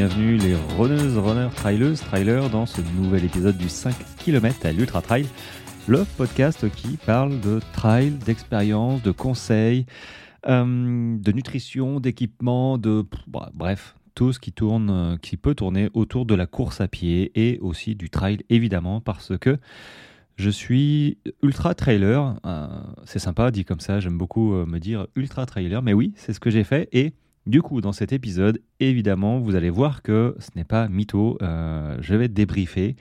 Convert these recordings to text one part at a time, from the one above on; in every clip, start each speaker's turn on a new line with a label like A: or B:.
A: bienvenue les runneuses, runners, traileuses, trailers dans ce nouvel épisode du 5 km à l'Ultra Trail, le podcast qui parle de trail, d'expérience, de conseils, euh, de nutrition, d'équipement, de bah, bref, tout ce qui tourne, euh, qui peut tourner autour de la course à pied et aussi du trail évidemment parce que je suis ultra trailer. Euh, c'est sympa dit comme ça, j'aime beaucoup me dire ultra trailer, mais oui, c'est ce que j'ai fait et du coup, dans cet épisode, évidemment, vous allez voir que ce n'est pas mytho. Euh, je vais débriefer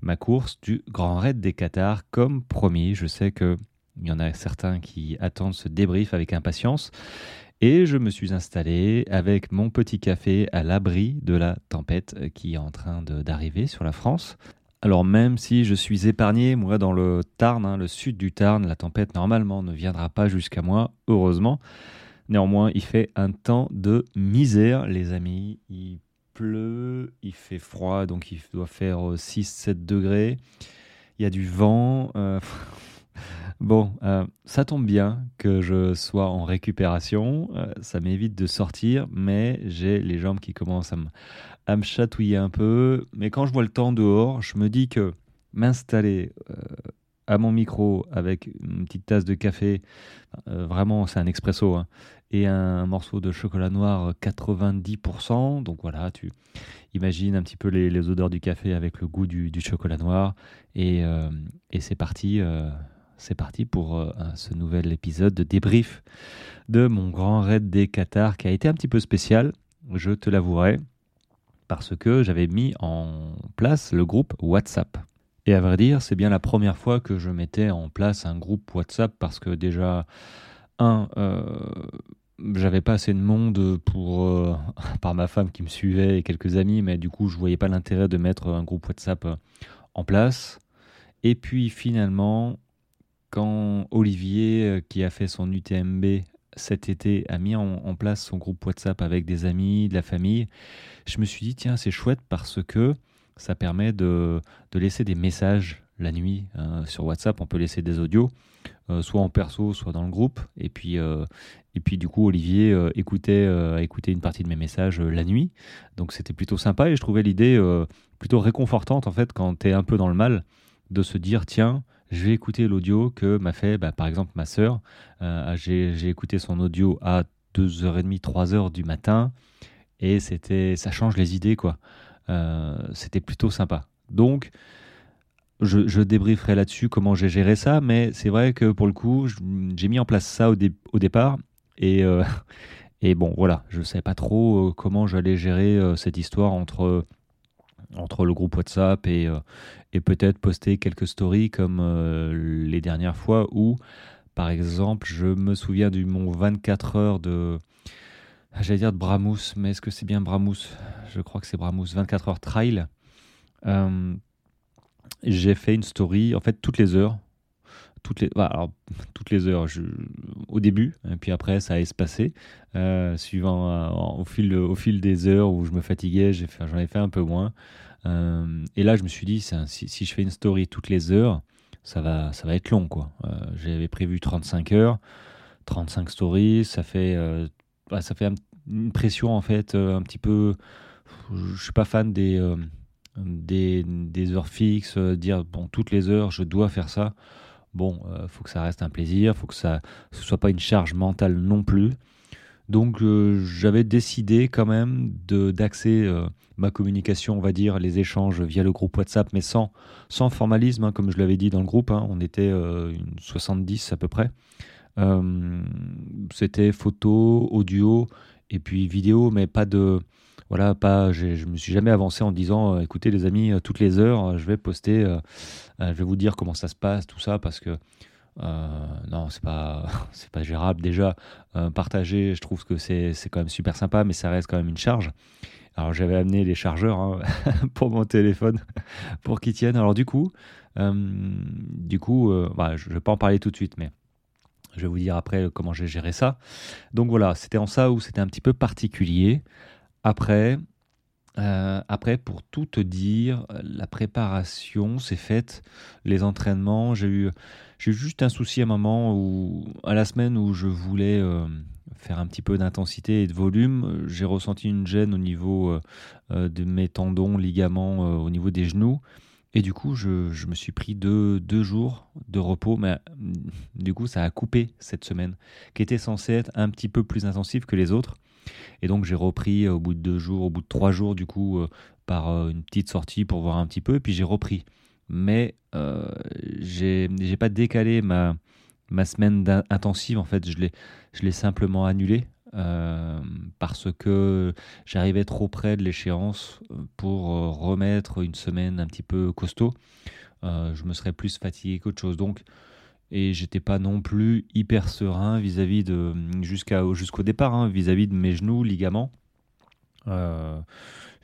A: ma course du Grand Raid des Qatars comme promis. Je sais qu'il y en a certains qui attendent ce débrief avec impatience. Et je me suis installé avec mon petit café à l'abri de la tempête qui est en train d'arriver sur la France. Alors même si je suis épargné, moi dans le Tarn, hein, le sud du Tarn, la tempête normalement ne viendra pas jusqu'à moi, heureusement. Néanmoins, il fait un temps de misère, les amis. Il pleut, il fait froid, donc il doit faire 6-7 euh, degrés. Il y a du vent. Euh, bon, euh, ça tombe bien que je sois en récupération. ça m'évite de sortir, mais j'ai les jambes qui commencent à me, à me chatouiller un peu. Mais quand je vois le temps dehors, je me dis que m'installer à mon micro avec une petite tasse de café, euh, vraiment c'est un expresso, hein, et un morceau de chocolat noir 90%. Donc voilà, tu imagines un petit peu les, odeurs du café avec le goût du, chocolat noir. Et, euh, c'est parti, euh, c'est parti pour ce nouvel épisode de débrief de mon grand raid des Qatar qui a été un petit peu spécial, je te l'avouerai, parce que j'avais mis en place le groupe WhatsApp. Et à vrai dire, c'est bien la première fois que je mettais en place un groupe WhatsApp parce que déjà, un, euh, j'avais pas assez de monde pour, euh, par ma femme qui me suivait et quelques amis, mais du coup, je voyais pas l'intérêt de mettre un groupe WhatsApp euh, en place. Et puis finalement, quand Olivier, qui a fait son UTMB cet été, a mis en place son groupe WhatsApp avec des amis, de la famille, je me suis dit, tiens, c'est chouette parce que ça permet de, laisser des messages la nuit hein. sur WhatsApp. On peut laisser des audios, euh, soit en perso, soit dans le groupe. Et puis, euh, et puis du coup, Olivier euh, écoutait, une partie de mes messages la nuit. Donc c'était plutôt sympa et je trouvais l'idée plutôt réconfortante en fait quand tu es un peu dans le mal de se dire tiens, je vais écouter l'audio que m'a fait bah, par exemple ma sœur. J'ai écouté son audio à 2h30, 3h du matin et c'était ça change les idées quoi. Euh, c'était plutôt sympa. Donc, je, débrieferai là-dessus comment j'ai géré ça, mais c'est vrai que pour le coup, j'ai mis en place ça au, au départ. Et, euh, et bon, voilà, je ne savais pas trop euh, comment j'allais gérer cette histoire entre, entre le groupe WhatsApp et, et peut-être poster quelques stories comme les dernières fois où, par exemple, je me souviens du mon 24 heures de, j'allais dire de Bramous, mais est-ce que c'est bien Bramous Je crois que c'est Bramous. 24 heures trail. Euh, j'ai fait une story, en fait, toutes les heures. Toutes les, bah, alors, toutes les heures, au début, puis après, ça a espacé. Euh, suivant, euh, au, fil, au fil des heures où je me fatiguais, j'en ai fait un peu moins. et là, je me suis dit, si, si, je fais une story toutes les heures, ça va, ça va être long. quoi. J'avais prévu 35 heures, 35 stories, ça fait bah, ça fait une pression en fait euh, un petit peu. Je suis pas fan des, euh, des, des, heures fixes, euh, dire bon toutes les heures je dois faire ça. Bon, faut que ça reste un plaisir, faut que ça ne soit pas une charge mentale non plus. Donc j'avais décidé quand même d'axer ma communication, on va dire, les échanges via le groupe WhatsApp, mais sans, sans formalisme, hein, comme je l'avais dit dans le groupe. Hein. on était une 70 à peu près. Euh, c'était photo, audio et puis vidéo, mais pas de voilà, pas, je me suis jamais avancé en disant, euh, écoutez les amis, euh, toutes les heures, je vais poster, je vais vous dire comment ça se passe, tout ça, parce que non, c'est pas, pas gérable. Déjà, partager, je trouve que c'est, quand même super sympa, mais ça reste quand même une charge. Alors j'avais amené les chargeurs hein, pour mon téléphone pour qu'ils tiennent. Alors du coup, du coup, bah, je vais pas en parler tout de suite, mais je vais vous dire après comment j'ai géré ça. Donc voilà, c'était en ça où c'était un petit peu particulier. Après, euh, après, pour tout te dire, la préparation s'est faite, les entraînements. J'ai eu, j'ai juste un souci à un moment où, à la semaine où je voulais euh, faire un petit peu d'intensité et de volume. J'ai ressenti une gêne au niveau de mes tendons, ligaments, au niveau des genoux. Et du coup, je, me suis pris deux, deux, jours de repos, mais du coup, ça a coupé cette semaine, qui était censée être un petit peu plus intensive que les autres. Et donc, j'ai repris au bout de deux jours, au bout de trois jours, du coup, par une petite sortie pour voir un petit peu, et puis j'ai repris. Mais euh, j'ai pas décalé ma, ma semaine intensive, en fait, je l'ai simplement annulée. Euh, parce que j'arrivais trop près de l'échéance pour euh, remettre une semaine un petit peu costaud. Euh, je me serais plus fatigué qu'autre chose. Donc, et j'étais pas non plus hyper serein vis-à-vis de jusqu'au départ hein, vis-à-vis de mes genoux, ligaments.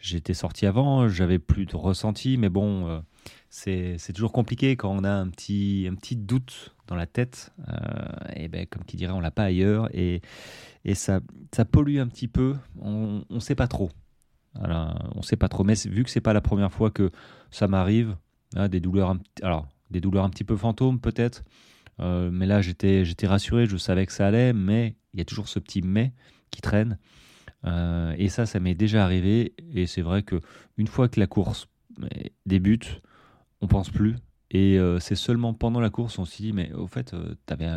A: J'étais sorti avant, j'avais plus de ressenti, mais bon, c'est toujours compliqué quand on a un petit, un petit doute dans la tête. et ben, comme qui dirait, on l'a pas ailleurs. Et, et ça, ça pollue un petit peu. On ne sait pas trop. Alors, on sait pas trop. Mais vu que c'est pas la première fois que ça m'arrive, hein, des douleurs, alors des douleurs un petit peu fantômes peut-être. Euh, mais là, j'étais, j'étais rassuré, je savais que ça allait, mais il y a toujours ce petit mais qui traîne. Euh, et ça, ça m'est déjà arrivé. Et c'est vrai que une fois que la course débute, on pense plus. Et euh, c'est seulement pendant la course, on s'est dit, mais au fait, avais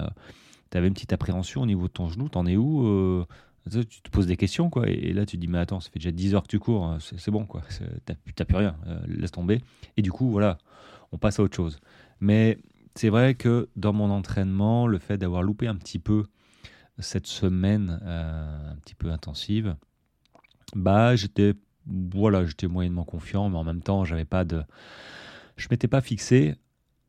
A: tu avais une petite appréhension au niveau de ton genou, t'en es où euh, Tu te poses des questions, quoi. Et, là, tu te dis, mais attends, ça fait déjà 10 heures que tu cours, hein, c'est bon, quoi. T'as plus rien, euh, laisse tomber. Et du coup, voilà, on passe à autre chose. Mais c'est vrai que dans mon entraînement, le fait d'avoir loupé un petit peu cette semaine euh, un petit peu intensive, bah, j'étais voilà, j'étais moyennement confiant, mais en même temps, j'avais pas de, je m'étais pas fixé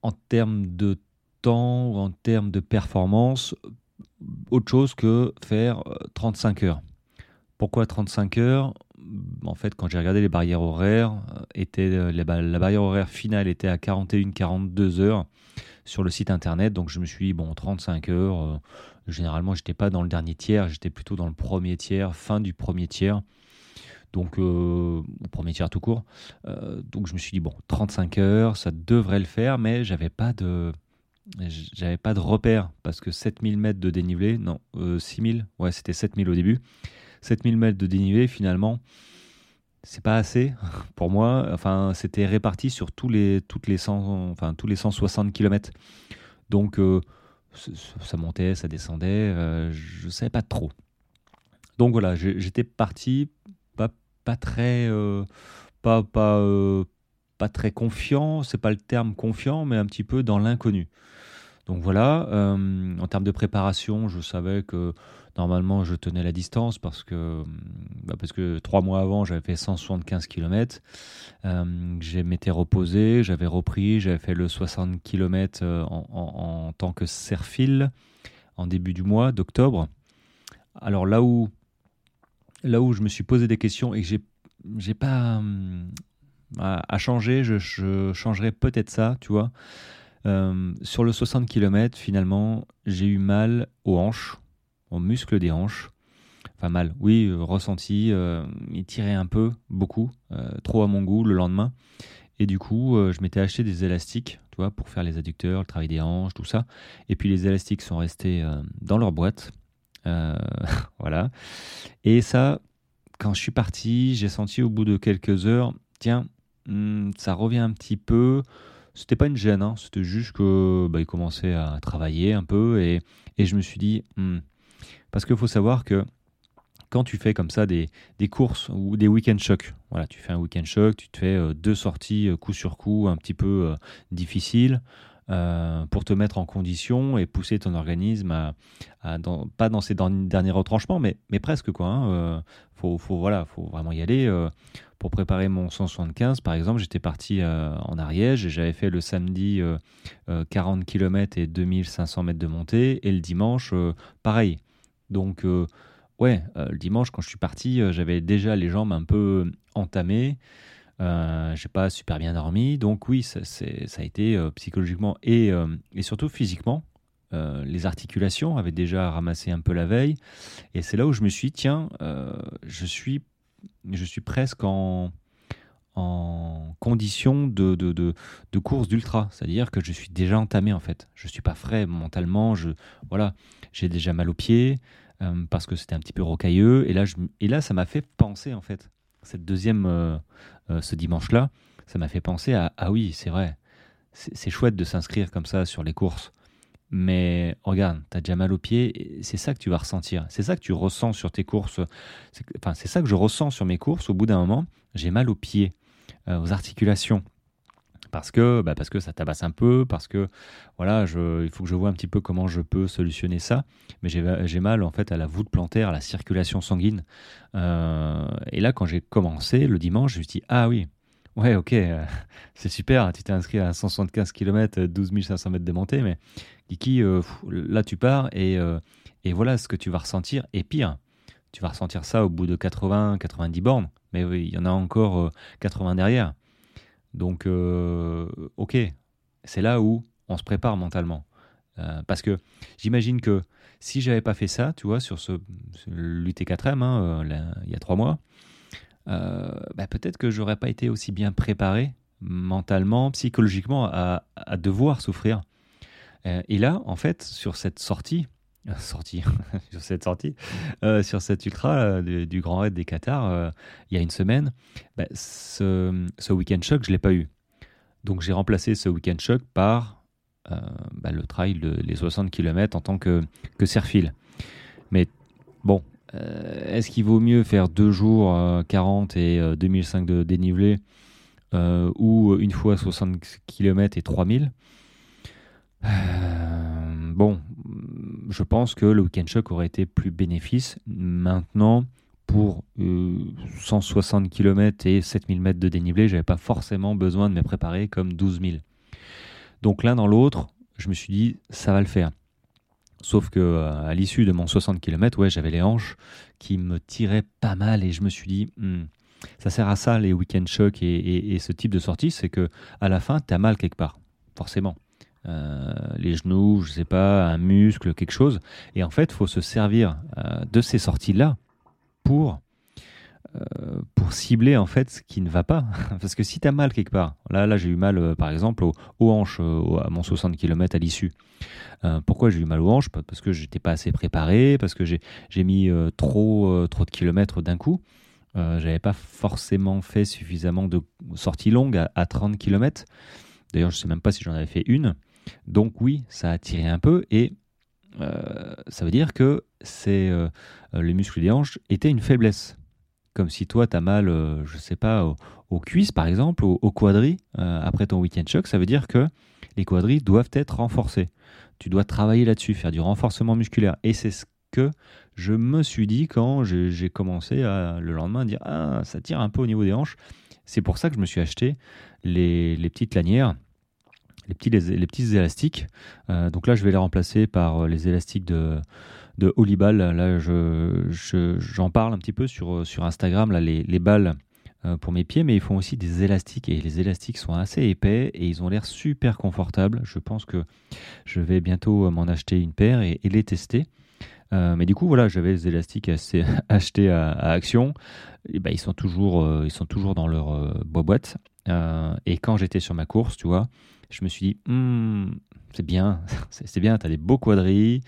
A: en termes de temps ou en termes de performance autre chose que faire 35 euh, heures. Pourquoi 35 heures? En fait, quand j'ai regardé les barrières horaires, euh, était, euh, la barrière horaire finale était à 41-42 heures sur le site internet. Donc je me suis dit, bon, 35 heures, généralement, j'étais pas dans le dernier tiers, j'étais plutôt dans le premier tiers, fin du premier tiers. Donc, au premier tiers tout court. donc, je me suis dit, bon, 35 heures, ça devrait le faire, mais j'avais pas de, j'avais pas de repère parce que 7000 mètres de dénivelé, non, 6000, euh, ouais, c'était 7000 au début. 7000 mètres de dénivelé, finalement, c'est pas assez pour moi. Enfin, c'était réparti sur tous les, toutes les 100, enfin, tous les 160 km. Donc, euh, ça montait, ça descendait, euh, je savais pas trop. Donc voilà, j'étais parti pas, très. pas, pas, pas très confiant, c'est pas le terme confiant, mais un petit peu dans l'inconnu. Donc voilà, euh, en termes de préparation, je savais que normalement je tenais la distance parce que, bah, parce que trois mois avant j'avais fait 175 km. Euh, je m'étais reposé, j'avais repris, j'avais fait le 60 km euh, en, tant que serfil en début du mois d'octobre. Alors là où, là où je me suis posé des questions et que j'ai, j'ai pas à, changer, je, je changerais peut-être ça, tu vois. Euh, sur le 60 km, finalement, j'ai eu mal aux hanches, aux muscles des hanches. Enfin mal, oui, euh, ressenti, euh, il un peu, beaucoup, trop à mon goût le lendemain. Et du coup, je m'étais acheté des élastiques, tu vois, pour faire les adducteurs, le travail des hanches, tout ça. Et puis les élastiques sont restés dans leur boîte. voilà. Et ça, quand je suis parti, j'ai senti au bout de quelques heures, tiens, hmm, ça revient un petit peu. C'était pas une gêne, hein. c'était juste que bah, il commençait à travailler un peu et, et je me suis dit, hmm. parce qu'il faut savoir que quand tu fais comme ça des, des courses ou des week-end shocks, voilà, tu fais un week-end shock, tu te fais euh, deux sorties euh, coup sur coup un petit peu euh, pour te mettre en condition et pousser ton organisme à, pas dans ses derniers retranchements, mais, presque quoi. Hein, faut, faut, voilà, faut vraiment y aller. Pour préparer mon 175, par exemple, j'étais parti euh, en Ariège et j'avais fait le samedi 40 euh, km euh, et 2500 mètres de montée et le dimanche, pareil. Donc, ouais, le dimanche, quand je suis parti, j'avais déjà les jambes un peu entamées. Euh, j'ai pas super bien dormi, donc oui, ça, a été psychologiquement et, et, surtout physiquement. les articulations avaient déjà ramassé un peu la veille, et c'est là où je me suis dit, tiens, je suis presque en, condition de, de, course d'ultra. C'est-à-dire que je suis déjà entamé en fait. Je suis pas frais mentalement. Voilà, j'ai déjà mal aux pieds. parce que c'était un petit peu rocailleux. Et là ça m'a fait penser, en fait, cette deuxième, ce dimanche-là, ça m'a fait penser à, ah oui, c'est vrai, c'est chouette de s'inscrire comme ça sur les courses. Mais regarde, tu as déjà mal aux pieds, c'est ça que tu vas ressentir. C'est ça que tu ressens sur tes courses. Enfin, c'est ça que je ressens sur mes courses. Au bout d'un moment, j'ai mal aux pieds, aux articulations parce que, bah parce que ça tabasse un peu, parce que voilà, je, il faut que je vois un petit peu comment je peux solutionner ça. Mais j'ai mal en fait à la voûte plantaire, à la circulation sanguine. Euh, et là, quand j'ai commencé le dimanche, je me suis dit ah oui, ouais, ok, euh, c'est super, tu t'es inscrit à 175 km, 12 500 mètres de montée, mais Kiki, euh, là tu pars et, et voilà ce que tu vas ressentir. Et pire, tu vas ressentir ça au bout de 80, 90 bornes, mais il y en a encore 80 derrière. Donc, euh, ok, c'est là où on se prépare mentalement. Euh, parce que j'imagine que si j'avais pas fait ça, tu vois, sur ce, l'UT4M, hein, euh, il y a trois mois, bah, peut-être que j'aurais pas été aussi bien préparé mentalement, psychologiquement à, devoir souffrir. et là, en fait, sur cette sortie, sortie sur cette sortie. Sur cette ultra du, Grand Raid des Qatars il y a une semaine bah, ce, ce week-end choc je l'ai pas eu. Donc j'ai remplacé ce week-end choc par bah, le trail de, les 60 km en tant que, que serfil. Mais bon est-ce qu'il vaut mieux faire deux jours 40 et 2005 de dénivelé ou une fois 60 km et 3000 bon, je pense que le week-end choc aurait été plus bénéfice. Maintenant, pour 160 euh, km et 7000 mètres de dénivelé, j'avais pas forcément besoin de me préparer comme 12 000. Donc l'un dans l'autre, je me suis dit, ça va le faire. Sauf que euh, à l'issue de mon 60 km, ouais, j'avais les hanches qui me tiraient pas mal et je me suis dit, hmm, ça sert à ça les week-end et, et, ce type de sortie, c'est que à la fin, tu as mal quelque part, forcément. Euh, les genoux, je sais pas, un muscle, quelque chose. Et en fait, il faut se servir euh, de ces sorties-là pour, euh, pour cibler en fait ce qui ne va pas. Parce que si tu as mal quelque part, là, là j'ai eu mal par exemple aux, hanches à mon 60 km à l'issue. pourquoi j'ai eu mal aux hanches? Parce que j'étais pas assez préparé, parce que j'ai mis trop, trop de kilomètres d'un coup. J'avais pas forcément fait suffisamment de sorties longues à, à 30 km. D'ailleurs, je sais même pas si j'en avais fait une. Donc oui, ça a tiré un peu et euh, ça veut dire que c'est euh, les muscles des hanches étaient une faiblesse. Comme si toi, tu as mal, euh, je sais pas, aux, cuisses par exemple, aux, quadris, après ton week-end choc, ça veut dire que les quadris doivent être renforcés. Tu dois travailler là-dessus, faire du renforcement musculaire. Et c'est ce que je me suis dit quand j'ai commencé le lendemain à dire Ah, ça tire un peu au niveau des hanches. C'est pour ça que je me suis acheté les petites lanières les petits, les, petits élastiques. Euh, donc là, je vais les remplacer par euh, les élastiques de, de Holibal. Là, je, j'en parle un petit peu sur, sur Instagram, là, les, les balles euh, pour mes pieds, mais ils font aussi des élastiques et les élastiques sont assez épais et ils ont l'air super confortables. Je pense que je vais bientôt m'en acheter une paire et, les tester. mais du coup, voilà, j'avais les élastiques assez, achetés à, Action. Et ben, ils, sont toujours, ils sont toujours dans leur boîte. et quand j'étais sur ma course, tu vois, je me suis dit, hmm, c'est bien, c'est bien, tu as des beaux quadrilles,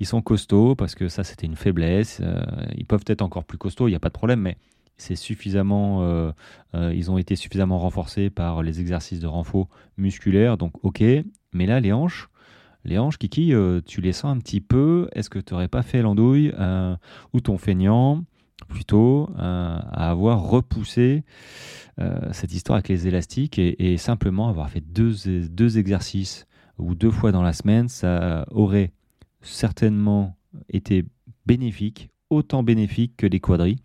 A: ils sont costauds parce que ça c'était une faiblesse, euh, ils peuvent être encore plus costauds, il n'y a pas de problème, mais c'est suffisamment, euh, euh, ils ont été suffisamment renforcés par les exercices de renfort musculaire, donc ok, mais là les hanches, les hanches, Kiki, tu les sens un petit peu, est-ce que tu n'aurais pas fait l'andouille ou ton feignant? Plutôt à avoir repoussé euh, cette histoire avec les élastiques et, simplement avoir fait deux, deux exercices ou deux fois dans la semaine, ça aurait certainement été bénéfique, autant bénéfique que les quadrilles.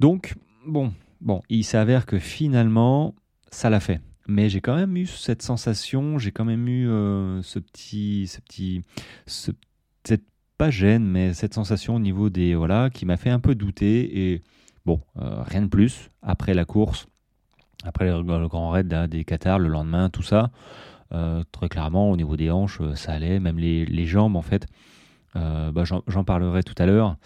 A: Donc, bon, bon, il s'avère que finalement, ça l'a fait. Mais j'ai quand même eu cette sensation, j'ai quand même eu euh, ce petit, ce petit, cette pas gêne, mais cette sensation au niveau des voilà qui m'a fait un peu douter et Bon, euh, rien de plus. Après la course, après le, grand raid des Qatars, le lendemain, tout ça, euh, très clairement, au niveau des hanches, euh, ça allait. Même les, jambes, en fait, bah, j'en parlerai tout à l'heure.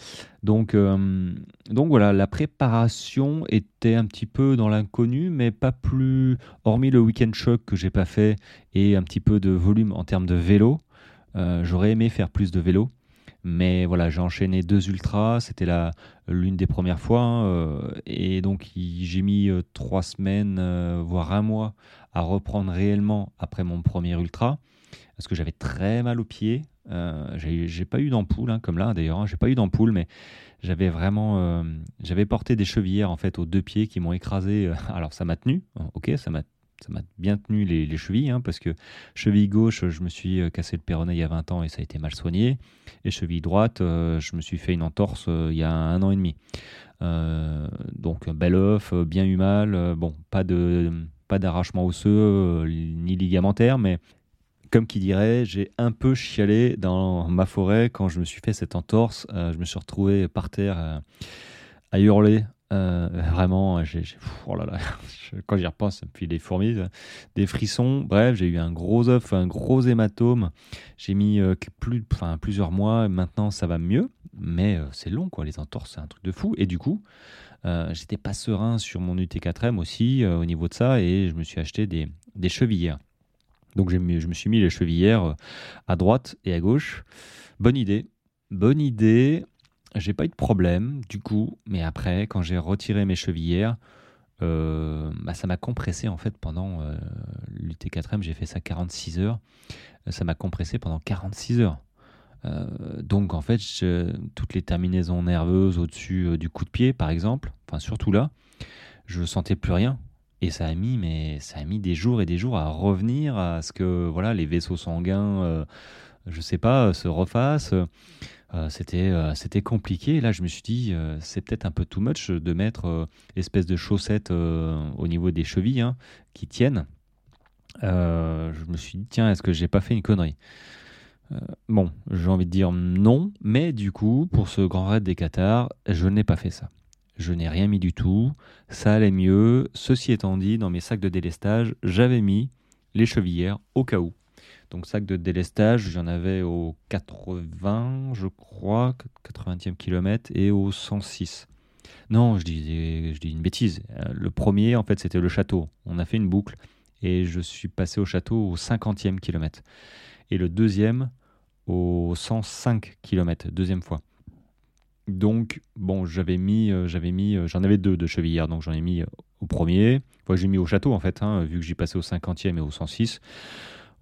A: Donc, donc voilà, la préparation était un petit peu dans l'inconnu, mais pas plus, hormis le week-end choc que j'ai pas fait et un petit peu de volume en termes de vélo. J'aurais aimé faire plus de vélo. Mais voilà, j'ai enchaîné deux ultras, c'était l'une des premières fois. Hein, et donc j'ai mis trois semaines, voire un mois, à reprendre réellement après mon premier ultra. Parce que j'avais très mal aux pieds. j'ai pas eu d'ampoule, hein, comme là d'ailleurs. Hein, j'ai pas eu d'ampoule, mais j'avais vraiment, j'avais porté des chevillères en fait aux deux pieds qui m'ont écrasé. alors ça m'a tenu, ok, ça m'a ça m'a bien tenu les, chevilles, hein, parce que cheville gauche, je me suis euh, cassé le péroné il y a 20 ans et ça a été mal soigné. Et cheville droite, euh, je me suis fait une entorse euh, il y a un an et demi. donc bel œuf, bien eu mal. bon, pas de pas d'arrachement osseux ni ligamentaire, mais comme qui dirait, j'ai un peu chialé dans ma forêt quand je me suis fait cette entorse. je me suis retrouvé par terre à hurler euh, vraiment, oh quand j'y repense, puis des fourmis, des frissons. Bref, j'ai eu un gros œuf, un gros hématome. J'ai mis euh, plus, enfin, plusieurs mois. Maintenant, ça va mieux, mais euh, c'est long, quoi. Les entorses, c'est un truc de fou. Et du coup, j'étais pas serein sur mon UT4M aussi au niveau de ça, et je me suis acheté des, des chevillères. Donc, je me suis mis les chevillères à droite et à gauche. Bonne idée. Bonne idée. J'ai pas eu de problème du coup, mais après, quand j'ai retiré mes chevillères, euh, bah, ça m'a compressé en fait pendant euh, l'UT4M, j'ai fait ça 46 heures. Ça m'a compressé pendant 46 heures. Euh, donc en fait, toutes les terminaisons nerveuses au-dessus du coup de pied, par exemple, enfin surtout là, je sentais plus rien. Et ça a mis, mais ça a mis des jours et des jours à revenir à ce que voilà les vaisseaux sanguins, je sais pas, se refassent. Euh, c'était euh, c'était compliqué. Là, je me suis dit, euh, c'est peut-être un peu too much de mettre espèce de chaussettes au niveau des chevilles hein, qui tiennent. je me suis dit, tiens, est-ce que j'ai pas fait une connerie? Bon, j'ai envie de dire non, mais du coup, pour ce grand raid des Qatars, je n'ai pas fait ça. Je n'ai rien mis du tout. Ça allait mieux. Ceci étant dit, dans mes sacs de délestage, j'avais mis les chevillères au cas où. Donc sac de délestage, j'en avais au 80, je crois, 80e kilomètre, et au 106. Non, je dis, je dis une bêtise. Euh, le premier, en fait, c'était le château. On a fait une boucle et je suis passé au château au 50e kilomètre. Et le deuxième au 105 km, deuxième fois. Donc, bon, j'avais mis, euh, j'avais mis, euh, j'en avais deux de chevillères, donc j'en ai mis au premier. Enfin, j'ai mis au château, en fait, hein, vu que j'ai passé au 50e et au 106.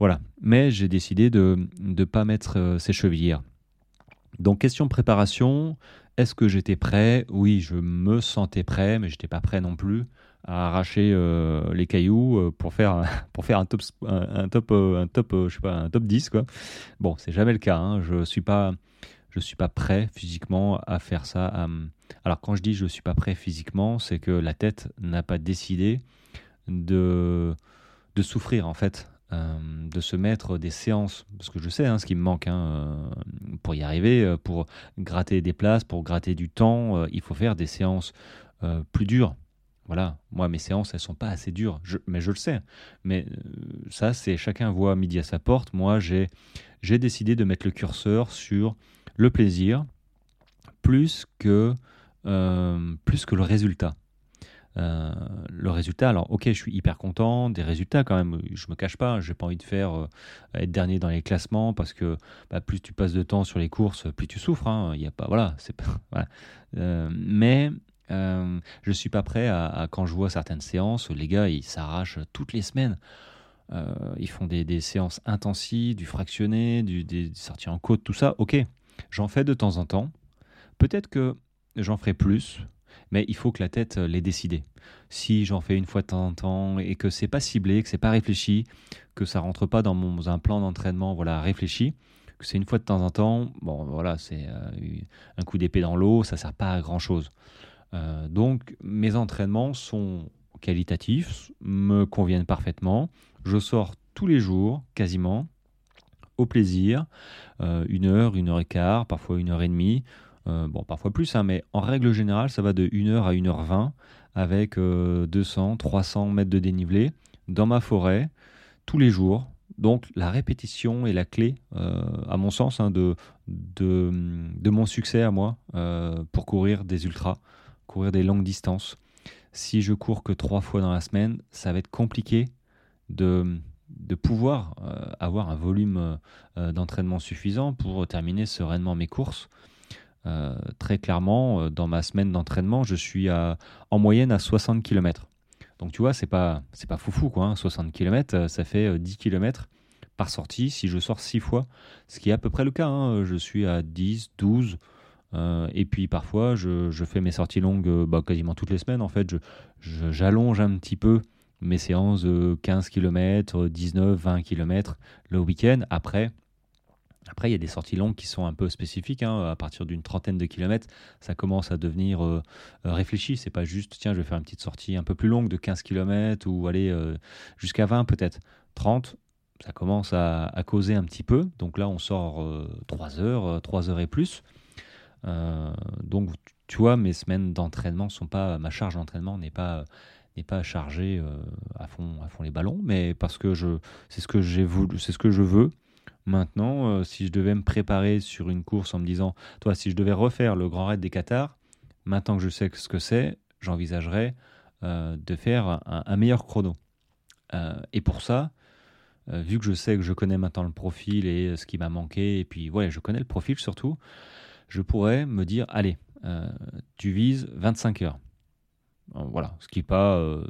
A: Voilà. Mais j'ai décidé de ne pas mettre euh, ces chevillères. Donc, question préparation. Est-ce que j'étais prêt? Oui, je me sentais prêt, mais je n'étais pas prêt non plus à arracher euh, les cailloux euh, pour faire, pour faire un top, un, top, un top, je sais pas, un top 10. Quoi. Bon, c'est jamais le cas. Hein. Je ne suis, pas, je suis pas prêt physiquement à faire ça. Alors, quand je dis je ne suis pas prêt physiquement, c'est que la tête n'a pas décidé de, de souffrir, en fait, euh, de se mettre des séances, parce que je sais hein, ce qui me manque hein, euh, pour y arriver, euh, pour gratter des places, pour gratter du temps, il faut faire des séances plus dures. Voilà, moi mes séances elles sont pas assez dures, mais je le sais. Mais ça c'est chacun voit midi à sa porte. Moi j'ai j'ai décidé de mettre le curseur sur le plaisir plus que plus que le résultat. Euh, le résultat, alors ok, je suis hyper content des résultats quand même. Je me cache pas, j'ai pas envie de faire euh, être dernier dans les classements parce que bah, plus tu passes de temps sur les courses, plus tu souffres. Hein. Il y a pas, voilà, c'est pas. Euh, mais je suis pas prêt à, quand je vois certaines séances, les gars ils s'arrachent toutes les semaines. ils font des, séances intensives, du fractionné, du, des sorties en côte, tout ça. Ok, j'en fais de temps en temps. Peut-être que j'en ferai plus mais il faut que la tête euh, l'ait décidé. Si j'en fais une fois de temps en temps et que c'est pas ciblé, que c'est pas réfléchi, que ça rentre pas dans mon un plan d'entraînement voilà réfléchi, que c'est une fois de temps en temps, bon voilà c'est euh, un coup d'épée dans l'eau, ça sert pas à grand chose. Euh, donc mes entraînements sont qualitatifs, me conviennent parfaitement. Je sors tous les jours, quasiment, au plaisir, une heure, une heure et quart, parfois une heure et demie. Euh, bon, parfois plus, hein, mais en règle générale, ça va de 1h à 1h20 avec 200, euh, 300 mètres de dénivelé dans ma forêt tous les jours. Donc la répétition est la clé, euh, à mon sens, hein, de, de, mon succès à moi pour courir des ultras, courir des longues distances. Si je cours que trois fois dans la semaine, ça va être compliqué de, de pouvoir avoir un volume d'entraînement suffisant pour terminer sereinement mes courses. Très clairement, dans ma semaine d'entraînement, je suis à, en moyenne à 60 km. Donc tu vois, c'est pas c'est pas foufou quoi. 60 hein. km, ça fait 10 km par sortie si je sors 6 fois, ce qui est à peu près le cas. Hein. Je suis à 10, 12. Euh, et puis parfois, je, fais mes sorties longues euh, bah, quasiment toutes les semaines. En fait, j'allonge un petit peu mes séances de 15 km, 19, 20 km le week-end. Après, après, il y a des sorties longues qui sont un peu spécifiques. Hein. À partir d'une trentaine de kilomètres, ça commence à devenir euh, réfléchi. C'est pas juste, tiens, je vais faire une petite sortie un peu plus longue de 15 km ou aller jusqu'à 20 peut-être. 30, ça commence à, causer un petit peu. Donc là, on sort 3 heures, 3 heures et plus. Euh, donc, tu vois, mes semaines d'entraînement sont pas, ma charge d'entraînement n'est pas n'est pas chargée euh, à fond à fond les ballons, mais parce que je c'est ce que j'ai voulu, c'est ce que je veux. Maintenant, euh, si je devais me préparer sur une course en me disant, toi, si je devais refaire le Grand Raid des Qatars, maintenant que je sais ce que c'est, j'envisagerais de faire un, meilleur chrono. et pour ça, vu que je sais que je connais maintenant le profil et ce qui m'a manqué, et puis ouais, je connais le profil surtout, je pourrais me dire, allez, euh, tu vises 25 heures. Voilà, ce qui n'est pas, euh,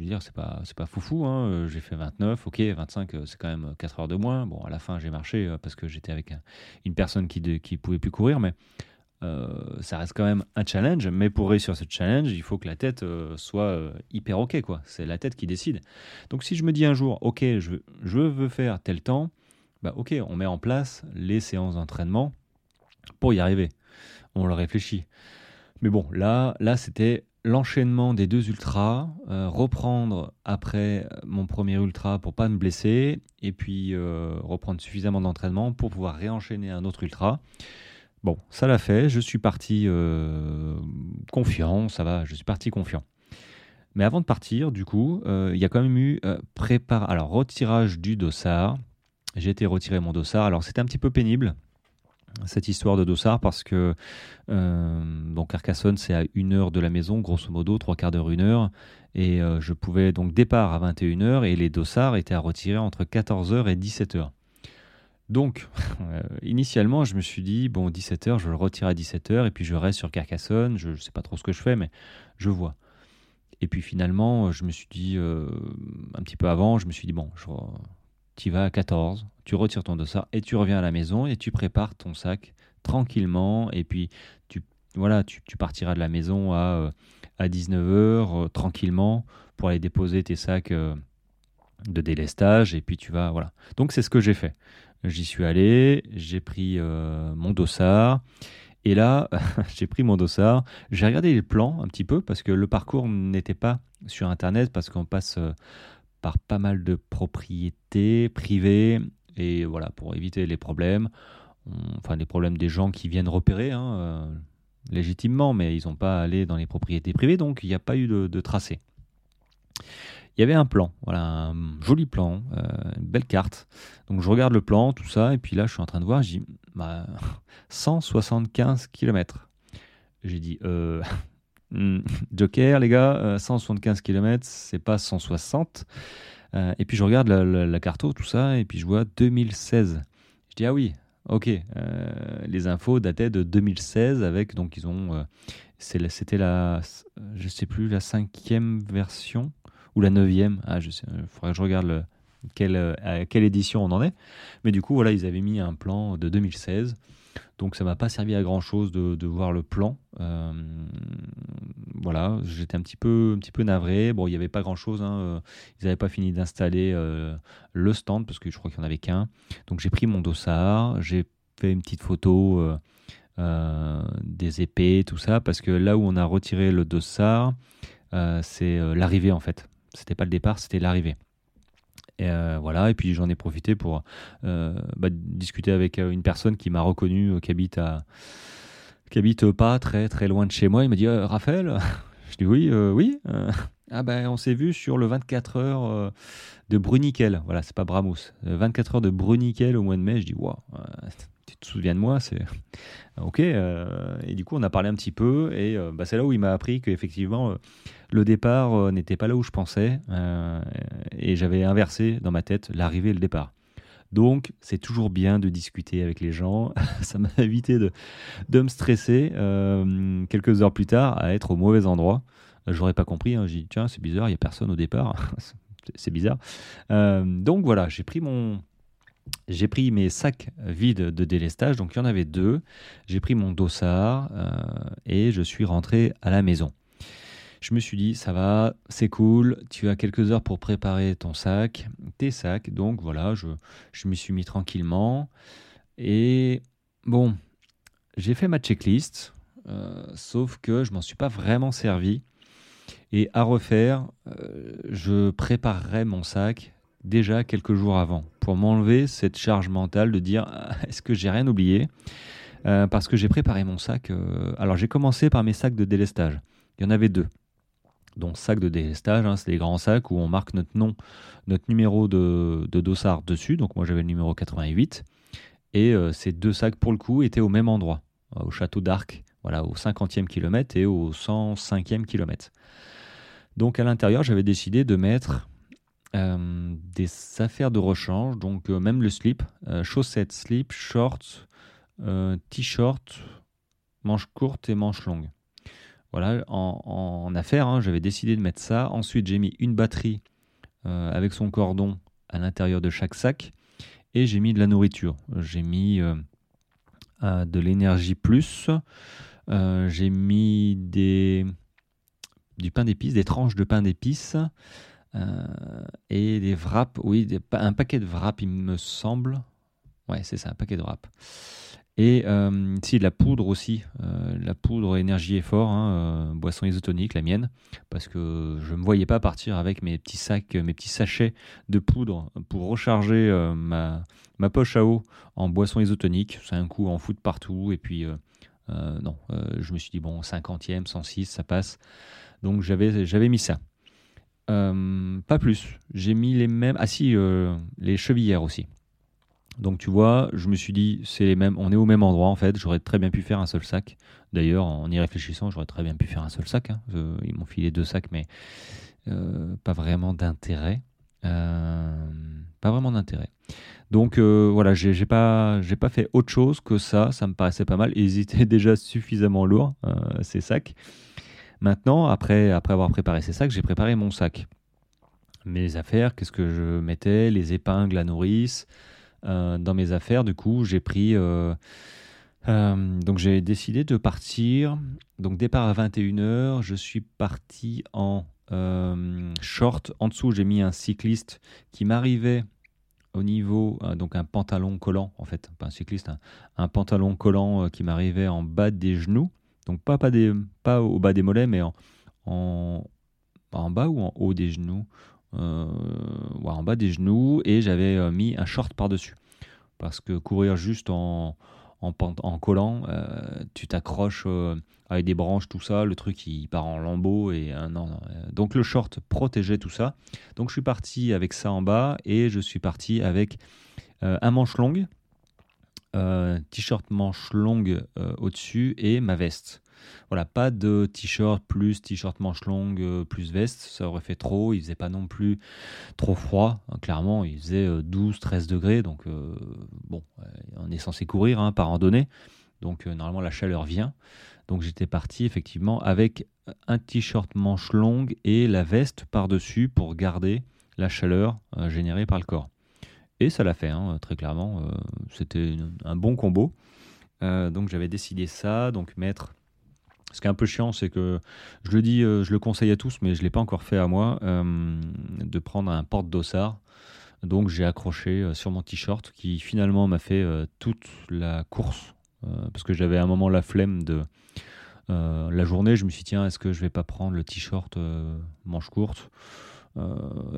A: je veux dire, c'est pas, c'est pas foufou. Hein. J'ai fait 29, ok, 25, c'est quand même 4 heures de moins. Bon, à la fin, j'ai marché euh, parce que j'étais avec une personne qui ne pouvait plus courir, mais ça reste quand même un challenge. Mais pour réussir ce challenge, il faut que la tête soit hyper ok, quoi. C'est la tête qui décide. Donc, si je me dis un jour, ok, je, je veux faire tel temps, bah ok, on met en place les séances d'entraînement pour y arriver. On le réfléchit. Mais bon, là, là c'était l'enchaînement des deux ultras, euh, reprendre après mon premier ultra pour pas me blesser, et puis euh, reprendre suffisamment d'entraînement pour pouvoir réenchaîner un autre ultra. Bon, ça l'a fait, je suis parti euh, confiant, ça va, je suis parti confiant. Mais avant de partir, du coup, il y a quand même eu retirage du dossard. J'ai été retiré mon dossard. Alors c'était un petit peu pénible cette histoire de Dossard parce que euh, Carcassonne c'est à une heure de la maison grosso modo trois quarts d'heure une heure. Et euh, je pouvais donc départ à 21h et les Dossards étaient à retirer entre 14h et 17h donc euh, initialement je me suis dit bon 17h je le retire à 17h et puis je reste sur Carcassonne. Je ne sais pas trop ce que je fais mais je vois. Et puis finalement je me suis dit un petit peu avant je me suis dit bon je tu vas à 14, tu retires ton dossard et tu reviens à la maison et tu prépares ton sac tranquillement et puis tu, voilà, tu, partiras de la maison à, à 19h euh, tranquillement pour aller déposer tes sacs euh, de délestage et puis tu vas voilà. Donc c'est ce que j'ai fait. J'y suis allé, j'ai pris euh, mon dossard et là j'ai pris mon dossard, j'ai regardé les plans un petit peu parce que le parcours n'était pas sur internet parce qu'on passe par pas mal de propriétés privées et voilà pour éviter les problèmes. Enfin les problèmes des gens qui viennent repérer hein, euh, légitimement mais ils n'ont pas allé dans les propriétés privées donc il n'y a pas eu de, tracé. Il y avait un plan voilà un joli plan euh, une belle carte. Donc je regarde le plan tout ça et puis là je suis en train de voir j'ai bah, 175 km j'ai dit euh, Hmm. Joker, les gars, 175 euh, km, c'est pas 160. Euh, et puis je regarde la, carte, tout ça, et puis je vois 2016. Je dis, ah oui, ok. Euh, les infos dataient de 2016 avec, donc ils ont. C'était la, je sais plus, la cinquième version ou la neuvième. Ah, je sais, il faudrait que je regarde quelle, à quelle édition on en est. Mais du coup, voilà, ils avaient mis un plan de 2016. Donc ça m'a pas servi à grand chose de, voir le plan. Euh, voilà, j'étais un petit peu, navré. Bon, il n'y avait pas grand chose. Hein. Euh, ils n'avaient pas fini d'installer euh, le stand parce que je crois qu'il n'y en avait qu'un. Donc j'ai pris mon dossard, j'ai fait une petite photo des épées, tout ça, parce que là où on a retiré le dossard, c'est l'arrivée en fait. C'était pas le départ, c'était l'arrivée. Et euh, voilà, et puis j'en ai profité pour euh, bah, discuter avec euh, une personne qui m'a reconnu, qui habite qui habite pas très très loin de chez moi. Il m'a dit Raphaël, je dis oui, oui. ah ben on s'est vu sur le 24 heures de Bruniquel. Voilà, c'est pas Bramous. 24 heures de Bruniquel au mois de mai. Je dis waouh, tu te souviens de moi C'est ok. et du coup, on a parlé un petit peu, et bah, c'est là où il m'a appris qu'effectivement, le départ n'était pas là où je pensais, et j'avais inversé dans ma tête l'arrivée et le départ. Donc, c'est toujours bien de discuter avec les gens. Ça m'a évité de, me stresser quelques heures plus tard à être au mauvais endroit. J'aurais pas compris. Hein. J'ai dit, tiens, c'est bizarre, il n'y a personne au départ. c'est bizarre. Euh, donc voilà, j'ai pris mon. J'ai pris mes sacs vides de délestage, donc il y en avait deux. J'ai pris mon dossard euh, et je suis rentré à la maison. Je me suis dit, ça va, c'est cool, tu as quelques heures pour préparer ton sac, tes sacs. Donc voilà, je, je m'y suis mis tranquillement. Et bon, j'ai fait ma checklist, euh, sauf que je m'en suis pas vraiment servi. Et à refaire, euh, je préparerai mon sac déjà quelques jours avant pour m'enlever cette charge mentale de dire est-ce que j'ai rien oublié? Euh, Parce que j'ai préparé mon sac. Euh, alors j'ai commencé par mes sacs de délestage. Il y en avait deux. Donc sac de délestage, hein, c'est les grands sacs où on marque notre nom, notre numéro de, dossard dessus. Donc moi j'avais le numéro 88. Et ces deux sacs pour le coup étaient au même endroit, au château d'Arc, voilà, au 50e kilomètre et au 105e kilomètre. Donc à l'intérieur, j'avais décidé de mettre euh, des affaires de rechange, donc euh, même le slip, euh, chaussettes, slip, shorts, t-shirt, manches courtes et manches longues. Voilà, en, affaires, hein, j'avais décidé de mettre ça. Ensuite, j'ai mis une batterie avec son cordon à l'intérieur de chaque sac et j'ai mis de la nourriture. J'ai mis de l'énergie plus, j'ai mis des du pain d'épices, des tranches de pain d'épices et des wraps, oui, un paquet de wraps, il me semble. Ouais, c'est ça, un paquet de wraps. Et euh, si, de la poudre aussi, euh, la poudre énergie effort, hein, boisson isotonique, la mienne, parce que je ne me voyais pas partir avec mes petits sacs, mes petits sachets de poudre pour recharger ma, ma poche à eau en boisson isotonique. C'est un coup en foot partout, et puis non, je me suis dit, bon, 50e, 106, ça passe. Donc j'avais mis ça. Euh, pas plus. J'ai mis les mêmes. Ah si, euh, les chevillères aussi. Donc tu vois, je me suis dit, c'est les mêmes. On est au même endroit en fait. J'aurais très bien pu faire un seul sac. D'ailleurs, en y réfléchissant, j'aurais très bien pu faire un seul sac. Hein. Ils m'ont filé deux sacs, mais euh, pas vraiment d'intérêt. pas vraiment d'intérêt. Donc voilà, j'ai, pas, pas fait autre chose que ça. Ça me paraissait pas mal. Ils étaient déjà suffisamment lourds ces sacs. Maintenant, après, avoir préparé ces sacs, j'ai préparé mon sac. Mes affaires, qu'est-ce que je mettais Les épingles à nourrice. Euh, dans mes affaires, du coup, j'ai pris. Euh, euh, donc, j'ai décidé de partir. Donc, départ à 21h. Je suis parti en short. En dessous, j'ai mis un cycliste qui m'arrivait au niveau, donc un pantalon collant, en fait, pas un cycliste, un pantalon collant qui m'arrivait en bas des genoux. Donc pas, des, pas au bas des mollets, mais en, bas ou en haut des genoux. Euh, en bas des genoux. Et j'avais euh, mis un short par-dessus. Parce que courir juste en, en, en collant, euh, tu t'accroches avec des branches, tout ça, le truc il part en lambeaux. Et, non, Donc le short protégeait tout ça. Donc je suis parti avec ça en bas et je suis parti avec un manche longue t-shirt manche longue euh, au-dessus et ma veste. Voilà, pas de t-shirt plus t-shirt manche longue euh, plus veste, ça aurait fait trop, il faisait pas non plus trop froid, hein, clairement, il faisait 12-13 degrés, donc bon, on est censé courir hein, par randonnée, donc normalement la chaleur vient. Donc j'étais parti effectivement avec un t-shirt manche longue et la veste par-dessus pour garder la chaleur générée par le corps. Et ça l'a fait, hein, très clairement. Euh, c'était un bon combo. Euh, donc j'avais décidé ça, donc mettre. Ce qui est un peu chiant, c'est que je le dis, euh, je le conseille à tous, mais je ne l'ai pas encore fait à moi, de prendre un porte-dossard. Donc j'ai accroché sur mon t-shirt qui finalement m'a fait toute la course. parce que j'avais à un moment la flemme de la journée. Je me suis dit, tiens, est-ce que je vais pas prendre le t-shirt manche courte?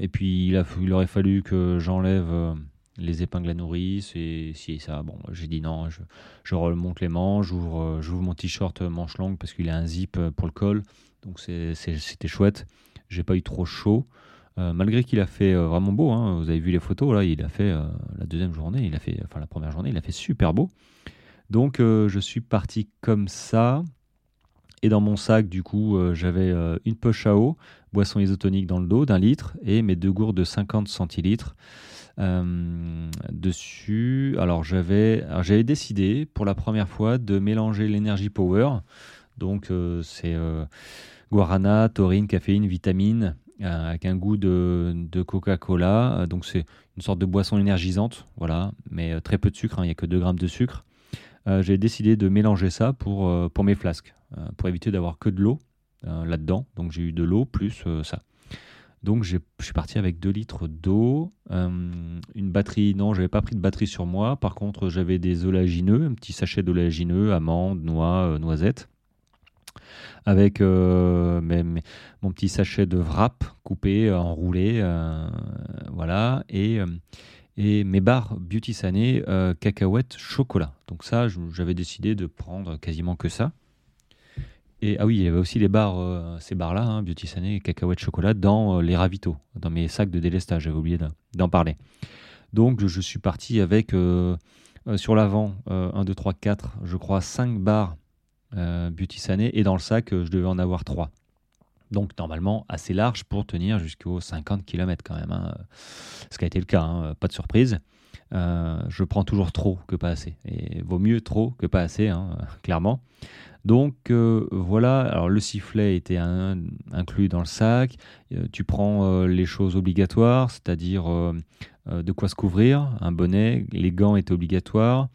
A: Et puis il aurait fallu que j'enlève les épingles à nourrice et si ça. Bon, j'ai dit non, je, je, remonte les manches, j'ouvre, euh, j'ouvre mon t-shirt euh, manche longue parce qu'il a un zip euh, pour le col, donc c'était chouette. J'ai pas eu trop chaud. malgré qu'il a fait vraiment beau, hein, vous avez vu les photos, là, il a fait la deuxième journée, il a fait, enfin la première journée, il a fait super beau. Donc je suis parti comme ça. Et dans mon sac, du coup, j'avais une poche à eau, boisson isotonique dans le dos d'un litre et mes deux gourdes de 50 centilitres. Euh, dessus, alors j'avais, décidé pour la première fois de mélanger l'énergie power. Donc euh, c'est euh, guarana, taurine, caféine, vitamine, avec un goût de, de Coca-Cola. Donc c'est une sorte de boisson énergisante, voilà, mais très peu de sucre, hein, il n'y a que 2 grammes de sucre. j'ai décidé de mélanger ça pour, pour mes flasques, pour éviter d'avoir que de l'eau là-dedans. Donc j'ai eu de l'eau plus ça. Donc je suis parti avec 2 litres d'eau, euh, une batterie, non, j'avais pas pris de batterie sur moi. Par contre, j'avais des oléagineux, un petit sachet d'oléagineux, amandes, noix, euh, noisettes, avec euh, mon petit sachet de wrap coupé, enroulé, voilà, et, mes barres Beauty Sané cacahuètes chocolat. Donc ça, j'avais décidé de prendre quasiment que ça. Et ah oui, il y avait aussi les bars, euh, ces bars-là, hein, Beauty Sané et cacahuètes chocolat, dans euh, les ravitaux, dans mes sacs de délestage. J'avais oublié d'en parler. Donc je suis parti avec euh, sur l'avant 1, 2, 3, 4, je crois 5 bars Beauty et dans le sac je devais en avoir 3. Donc normalement assez large pour tenir jusqu'aux 50 km quand même. Hein. Ce qui a été le cas, hein, pas de surprise. Je prends toujours trop que pas assez. Et vaut mieux trop que pas assez, clairement. Donc euh, voilà, alors le sifflet était inclus dans le sac. Euh, tu prends euh, les choses obligatoires, c'est-à-dire de quoi se couvrir, un bonnet, les gants étaient obligatoires,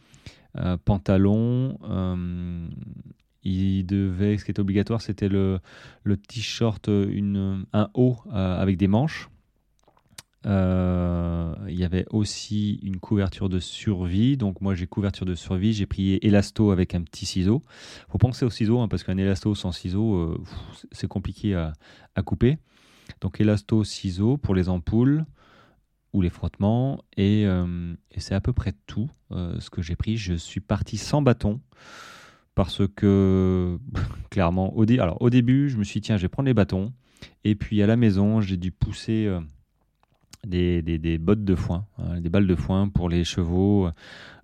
A: pantalon. il devait, ce qui était obligatoire, c'était le t-shirt, un haut avec des manches. Euh, il y avait aussi une couverture de survie. Donc moi j'ai couverture de survie, j'ai pris élasto avec un petit ciseau. Faut penser au ciseau hein, parce qu'un élasto sans ciseau, euh, c'est compliqué à, couper. Donc élasto, ciseau pour les ampoules ou les frottements. Et, euh, c'est à peu près tout ce que j'ai pris. Je suis parti sans bâton parce que clairement, au, Alors, au début, je me suis dit, tiens, je vais prendre les bâtons. Et puis à la maison, j'ai dû pousser des, bottes de foin, hein, des balles de foin pour les chevaux,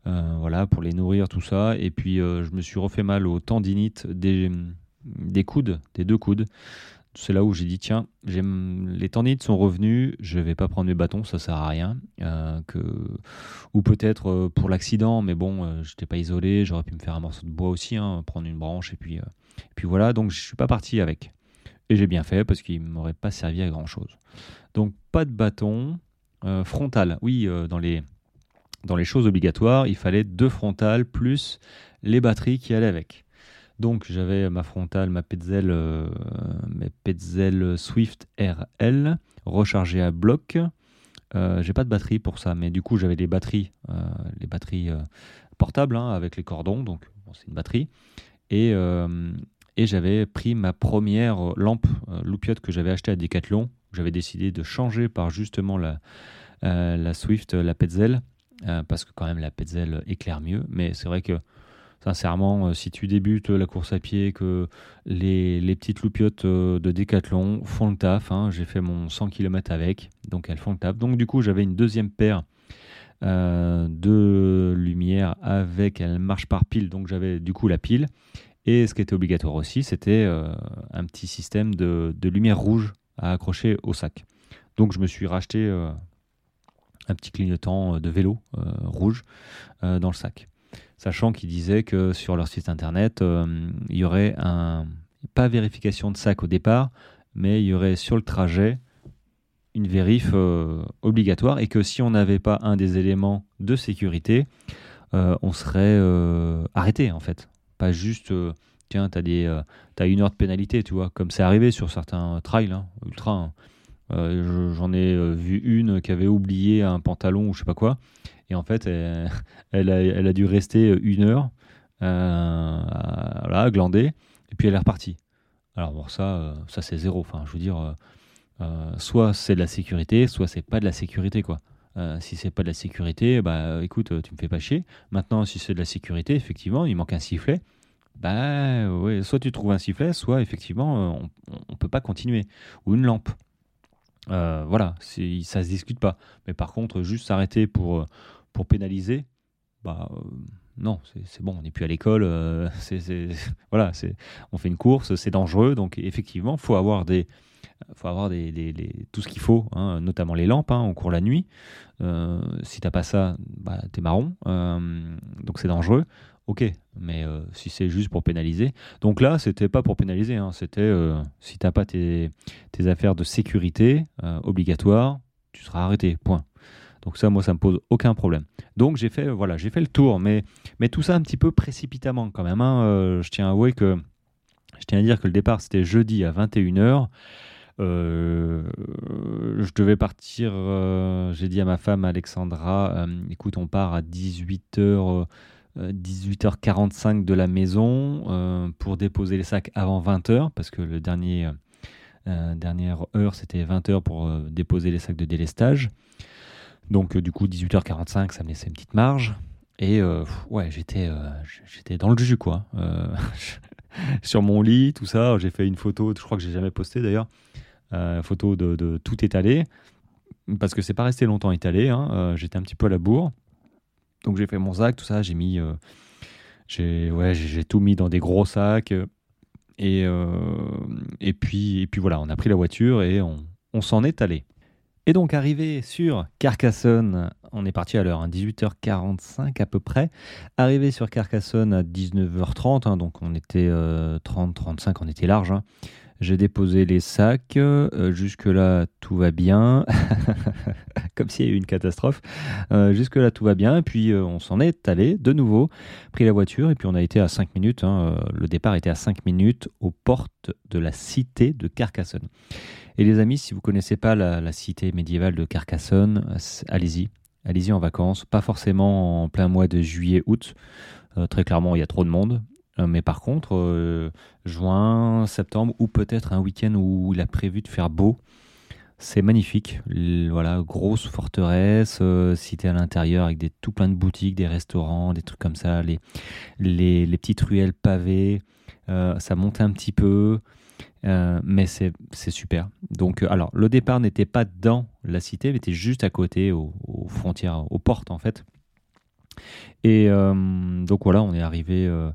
A: euh, voilà, pour les nourrir, tout ça. Et puis euh, je me suis refait mal aux tendinites des, des coudes, des deux coudes. C'est là où j'ai dit tiens, les tendinites sont revenus, je vais pas prendre mes bâtons, ça sert à rien. Euh. Ou peut-être pour l'accident, mais bon, je n'étais pas isolé, j'aurais pu me faire un morceau de bois aussi, hein, prendre une branche et puis, puis voilà. Donc je suis pas parti avec. Et j'ai bien fait parce qu'il ne m'aurait pas servi à grand chose. Donc pas de bâton. Euh, frontal, oui, euh, dans, les, dans les choses obligatoires, il fallait deux frontales plus les batteries qui allaient avec. Donc j'avais ma frontale, ma Petzl, euh, mes Swift RL rechargée à bloc. j'ai pas de batterie pour ça, mais du coup j'avais les batteries, les batteries portables hein, avec les cordons, donc c'est une batterie. Et, et j'avais pris ma première lampe loupiote que j'avais achetée à Decathlon j'avais décidé de changer par justement la, euh, la Swift, la Petzl, euh, parce que quand même la Petzl éclaire mieux. Mais c'est vrai que sincèrement, euh, si tu débutes la course à pied, que les, les petites loupiottes de Decathlon font le taf, hein, j'ai fait mon 100 km avec, donc elles font le taf. Donc du coup, j'avais une deuxième paire de lumière avec, elle marche par pile, donc j'avais du coup la pile. Et ce qui était obligatoire aussi, c'était un petit système de, de lumière rouge à accrocher au sac. Donc je me suis racheté euh, un petit clignotant euh, de vélo euh, rouge dans le sac. Sachant qu'ils disaient que sur leur site internet, il y aurait un, pas vérification de sac au départ, mais il y aurait sur le trajet une vérif obligatoire et que si on n'avait pas un des éléments de sécurité, on serait arrêté en fait. Pas juste tiens, tu as, euh, as, une heure de pénalité, tu vois, comme c'est arrivé sur certains trails, hein, ultra. Hein. Euh, j'en ai euh, vu une qui avait oublié un pantalon ou je sais pas quoi, et en fait, elle, a, dû rester une heure, à, glander, et puis elle est repartie. Alors bon, ça, ça c'est zéro. Enfin, je veux dire, soit c'est de la sécurité, soit c'est pas de la sécurité, quoi. si c'est pas de la sécurité, bah écoute, tu me fais pas chier. Maintenant, si c'est de la sécurité, effectivement, il manque un sifflet bah ouais, soit tu trouves un sifflet, soit effectivement euh, on ne peut pas continuer. Ou une lampe. voilà, ça se discute pas. Mais par contre, juste s'arrêter pour, pour pénaliser, bah non, c'est bon, on n'est plus à l'école. voilà, on fait une course, c'est dangereux. Donc effectivement, faut avoir des, faut avoir des, tout ce qu'il faut, hein, notamment les lampes. Hein, on court la nuit. Euh, si t'as pas ça, bah, t'es marron. Euh, donc c'est dangereux. Ok, mais euh, si c'est juste pour pénaliser. Donc là, c'était pas pour pénaliser. Hein, c'était si t'as pas tes, affaires de sécurité obligatoires, tu seras arrêté. Point. Donc ça, moi, ça me pose aucun problème. Donc j'ai fait, voilà, j'ai fait le tour, mais, mais tout ça un petit peu précipitamment quand même. je tiens à avouer que dire que le départ c'était jeudi à 21h. Euh, je devais partir, euh, j'ai dit à ma femme Alexandra, euh, écoute, on part à 18h, 18h45 de la maison pour déposer les sacs avant 20h, parce que le dernier, dernière heure, c'était 20h pour déposer les sacs de délestage. Donc du coup, 18h45, ça me laissait une petite marge. Et ouais, j'étais, j'étais dans le jus, quoi. sur mon lit, tout ça. J'ai fait une photo, je crois que j'ai jamais posté d'ailleurs, euh, photo de, tout étalé, parce que c'est pas resté longtemps étalé. Hein. Euh, j'étais un petit peu à la bourre. Donc j'ai fait mon sac, tout ça, j'ai mis, euh, j'ai ouais, tout mis dans des gros sacs. Et, et, puis, et puis voilà, on a pris la voiture et on, on s'en est allé. Et donc arrivé sur Carcassonne, on est parti à l'heure, 18h45 à peu près. Arrivé sur Carcassonne à 19h30, hein, donc on était 30-35, on était large. Hein. J'ai déposé les sacs. Euh, jusque-là, tout va bien. Comme s'il y avait eu une catastrophe. Euh, jusque-là, tout va bien. Et puis, euh, on s'en est allé de nouveau, pris la voiture. Et puis, on a été à 5 minutes. Hein, le départ était à 5 minutes aux portes de la cité de Carcassonne. Et les amis, si vous ne connaissez pas la, cité médiévale de Carcassonne, allez-y. Allez-y en vacances. Pas forcément en plein mois de juillet-août. très clairement, il y a trop de monde. Euh, mais par contre, euh, juin, septembre, ou peut-être un week-end où il a prévu de faire beau, c'est magnifique. Voilà, grosse forteresse, euh, cité à l'intérieur avec des, tout plein de boutiques, des restaurants, des trucs comme ça, les, les, petites ruelles pavées. ça monte un petit peu, mais c'est super. Donc, alors, le départ n'était pas dans la cité, mais était juste à côté, aux frontières, aux portes en fait. Et euh, donc voilà, on est arrivé. Euh,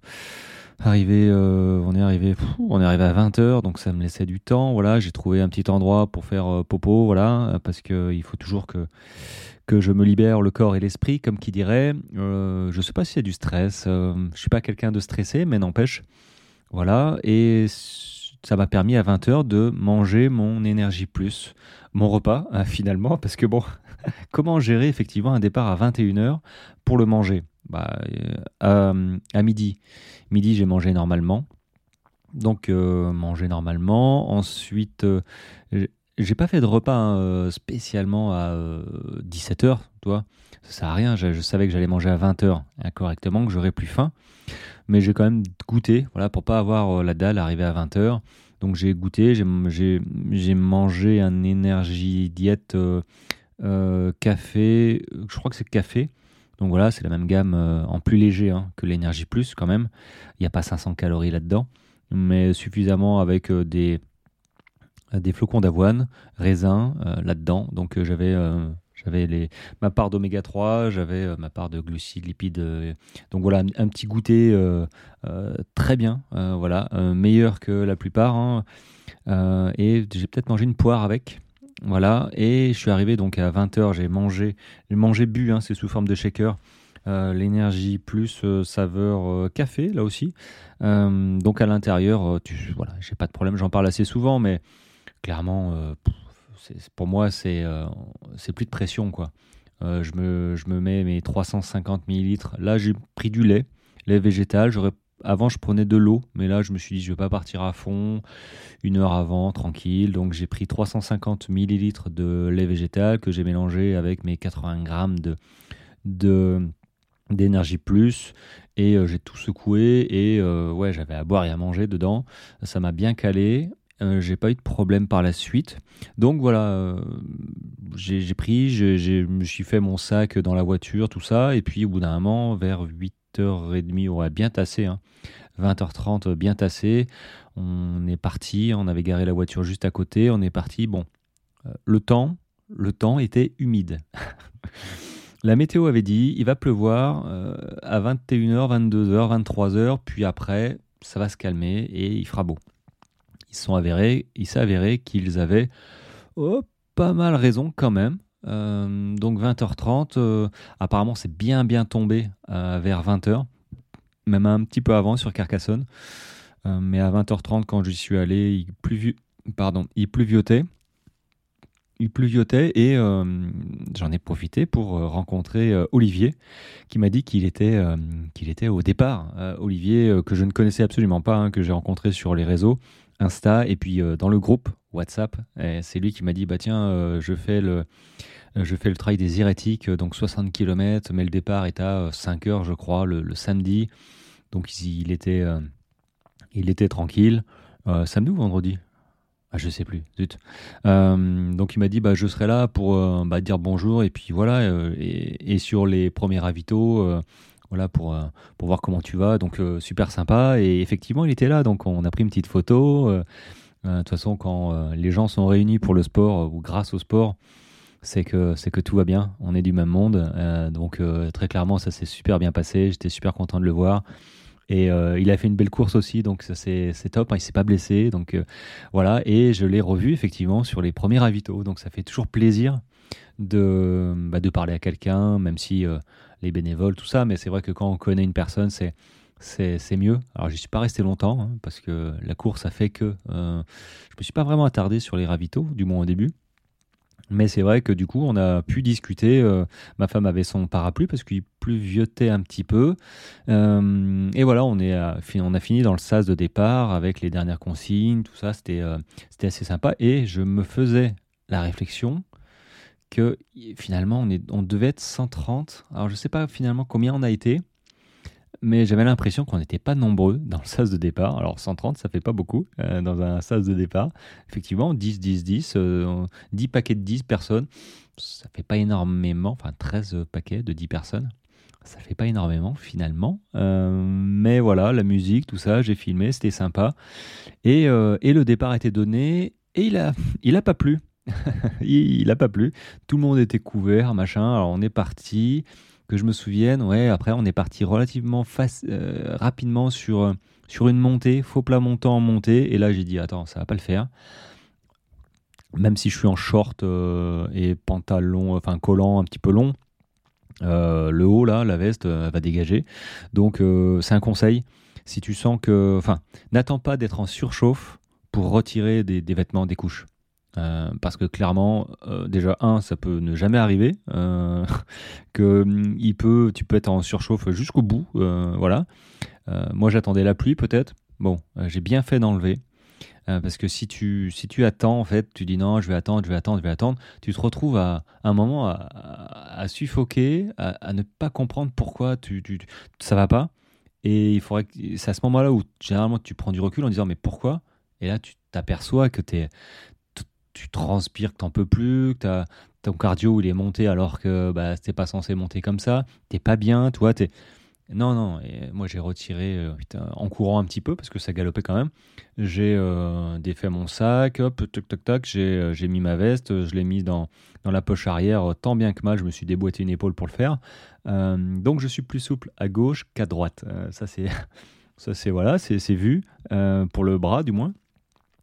A: arrivé, euh, on est arrivé, on est arrivé à 20h, donc ça me laissait du temps. Voilà, j'ai trouvé un petit endroit pour faire popo, voilà, parce qu'il faut toujours que que je me libère le corps et l'esprit, comme qui dirait. je sais pas y a du stress. je suis pas quelqu'un de stressé, mais n'empêche. Voilà, et ça m'a permis à 20h de manger mon énergie plus, mon repas finalement, parce que bon, comment gérer effectivement un départ à 21h pour le manger? Bah, euh, à, midi, midi j'ai mangé normalement. Donc euh, manger normalement. Ensuite, euh, j'ai pas fait de repas hein, spécialement à 17h, toi. Ça sert à rien, je, savais que j'allais manger à 20h incorrectement, que j'aurais plus faim. Mais j'ai quand même goûté, voilà, pour pas avoir la dalle arrivée à 20h. Donc j'ai goûté, j'ai mangé un énergie diète café, je crois que c'est café. Donc voilà, c'est la même gamme euh, en plus léger hein, que l'énergie plus quand même. Il n'y a pas 500 calories là-dedans, mais suffisamment avec euh, des, des flocons d'avoine, raisin là-dedans. Donc j'avais j'avais les, ma part d'oméga 3, j'avais ma part de glucides, lipides. donc voilà, un, petit goûter très bien, voilà, meilleur que la plupart. Hein. et j'ai peut-être mangé une poire avec. Voilà, et je suis arrivé donc à 20h, j'ai mangé, mangé bu, hein, c'est sous forme de shaker. Euh, l'énergie plus euh, saveur euh, café là aussi. donc à l'intérieur, voilà, j'ai pas de problème, j'en parle assez souvent, mais clairement, pour moi, c'est c'est plus de pression quoi. je, me, je me mets mes 350 millilitres. Là, j'ai pris du lait, lait végétal. J'aurais avant, je prenais de l'eau, mais là, je me suis dit, je vais pas partir à fond, une heure avant, tranquille. Donc, j'ai pris 350 millilitres de lait végétal que j'ai mélangé avec mes 80 grammes de, d'énergie plus. Et euh, j'ai tout secoué et euh, ouais j'avais à boire et à manger dedans. Ça m'a bien calé. Euh, j'ai pas eu de problème par la suite. Donc voilà j'ai pris je me suis fait mon sac dans la voiture tout ça. Et puis au bout d'un moment vers 8 20h30, ouais, bien tassé. 20h30, hein. bien tassé. On est parti, on avait garé la voiture juste à côté, on est parti. Bon, le temps, le temps était humide. La météo avait dit il va pleuvoir à 21h, 22h, 23h, puis après ça va se calmer et il fera beau. Ils sont avérés, il s'est avéré qu'ils avaient oh, pas mal raison quand même. Euh, donc 20h30, euh, apparemment c'est bien bien tombé euh, vers 20h, même un petit peu avant sur Carcassonne. mais à 20h30 quand j'y suis allé, il. Il pluviotait et j'en ai profité pour rencontrer Olivier qui m'a dit qu'il était, qu'il était au départ. Olivier que je ne connaissais absolument pas, hein, que j'ai rencontré sur les réseaux, Insta et puis dans le groupe WhatsApp. C'est lui qui m'a dit bah tiens, je fais le euh, je fais le trail des hérétiques, euh, donc 60 km, mais le départ est à 5 euh, heures, je crois, le, samedi. Donc il était, il était tranquille. samedi ou vendredi? Ah, je sais plus, zut. donc il m'a dit bah, je serai là pour bah, dire bonjour et puis voilà, et, sur les premiers ravitaux, voilà, pour, pour voir comment tu vas. Donc super sympa. Et effectivement, il était là, donc on a pris une petite photo. De toute façon, quand les gens sont réunis pour le sport ou grâce au sport, c'est que, c'est que tout va bien, on est du même monde. Euh, donc euh, très clairement, ça s'est super bien passé, j'étais super content de le voir. Et euh, il a fait une belle course aussi, donc ça c'est, top, hein, il s'est pas blessé. Donc voilà, et je l'ai revu effectivement sur les premiers ravitaux. Donc ça fait toujours plaisir de, bah, de parler à quelqu'un, même si les bénévoles, tout ça, mais c'est vrai que quand on connaît une personne, c'est, c'est, mieux. Alors, je suis pas resté longtemps hein, parce que la course a fait que je me suis pas vraiment attardé sur les ravitaux, du moins au début. Mais c'est vrai que du coup, on a pu discuter. Euh, ma femme avait son parapluie parce qu'il pluviotait un petit peu. Euh, et voilà, on, est on a fini dans le sas de départ avec les dernières consignes, tout ça. C'était euh, c'était assez sympa. Et je me faisais la réflexion que finalement, on, est, on devait être 130. Alors, je ne sais pas finalement combien on a été mais j'avais l'impression qu'on n'était pas nombreux dans le sas de départ. Alors 130, ça fait pas beaucoup euh, dans un sas de départ. Effectivement, 10, 10, 10, 10 paquets de 10 personnes, ça fait pas énormément, enfin 13 paquets de 10 personnes. Ça fait pas énormément finalement. Euh, mais voilà, la musique, tout ça, j'ai filmé, c'était sympa. Et, euh, et, le départ était donné et il a, il a pas plu. il, a pas plu. Tout le monde était couvert, machin. Alors on est parti que je me souvienne, ouais, après on est parti relativement euh, rapidement sur, euh, sur une montée, faux plat montant en montée, et là j'ai dit attends, ça va pas le faire. Même si je suis en short euh, et pantalon, enfin collant un petit peu long, le haut là, la veste va dégager. Donc c'est un conseil. Si tu sens que, enfin, n'attends pas d'être en surchauffe pour retirer des vêtements, des couches. Euh, parce que clairement, euh, déjà un, ça peut ne jamais arriver, euh, que mm, il peut, tu peux être en surchauffe jusqu'au bout, voilà. moi, j'attendais la pluie, peut-être. Bon, j'ai bien fait d'enlever. parce que si tu, si tu attends, en fait, tu dis non, je vais attendre, je vais attendre, je vais attendre, tu te retrouves à, un moment à, suffoquer, à, ne pas comprendre pourquoi tu, tu, ça va pas. Et il faudrait c'est à ce moment-là où généralement tu prends du recul en disant mais pourquoi? Et là tu t'aperçois que tu es, tu transpires que t'en peux plus, que ton cardio il est monté alors que bah, c'était pas censé monter comme ça, t'es pas bien, toi, t'es... Non, non, moi j'ai retiré euh, en courant un petit peu parce que ça galopait quand même. J'ai euh, défait mon sac, hop, toc toc toc, j'ai, euh, mis ma veste, je l'ai mis dans, dans la poche arrière tant bien que mal, je me suis déboîté une épaule pour le faire. donc je suis plus souple à gauche qu'à droite. ça c'est, ça c'est voilà, c'est vu pour le bras du moins.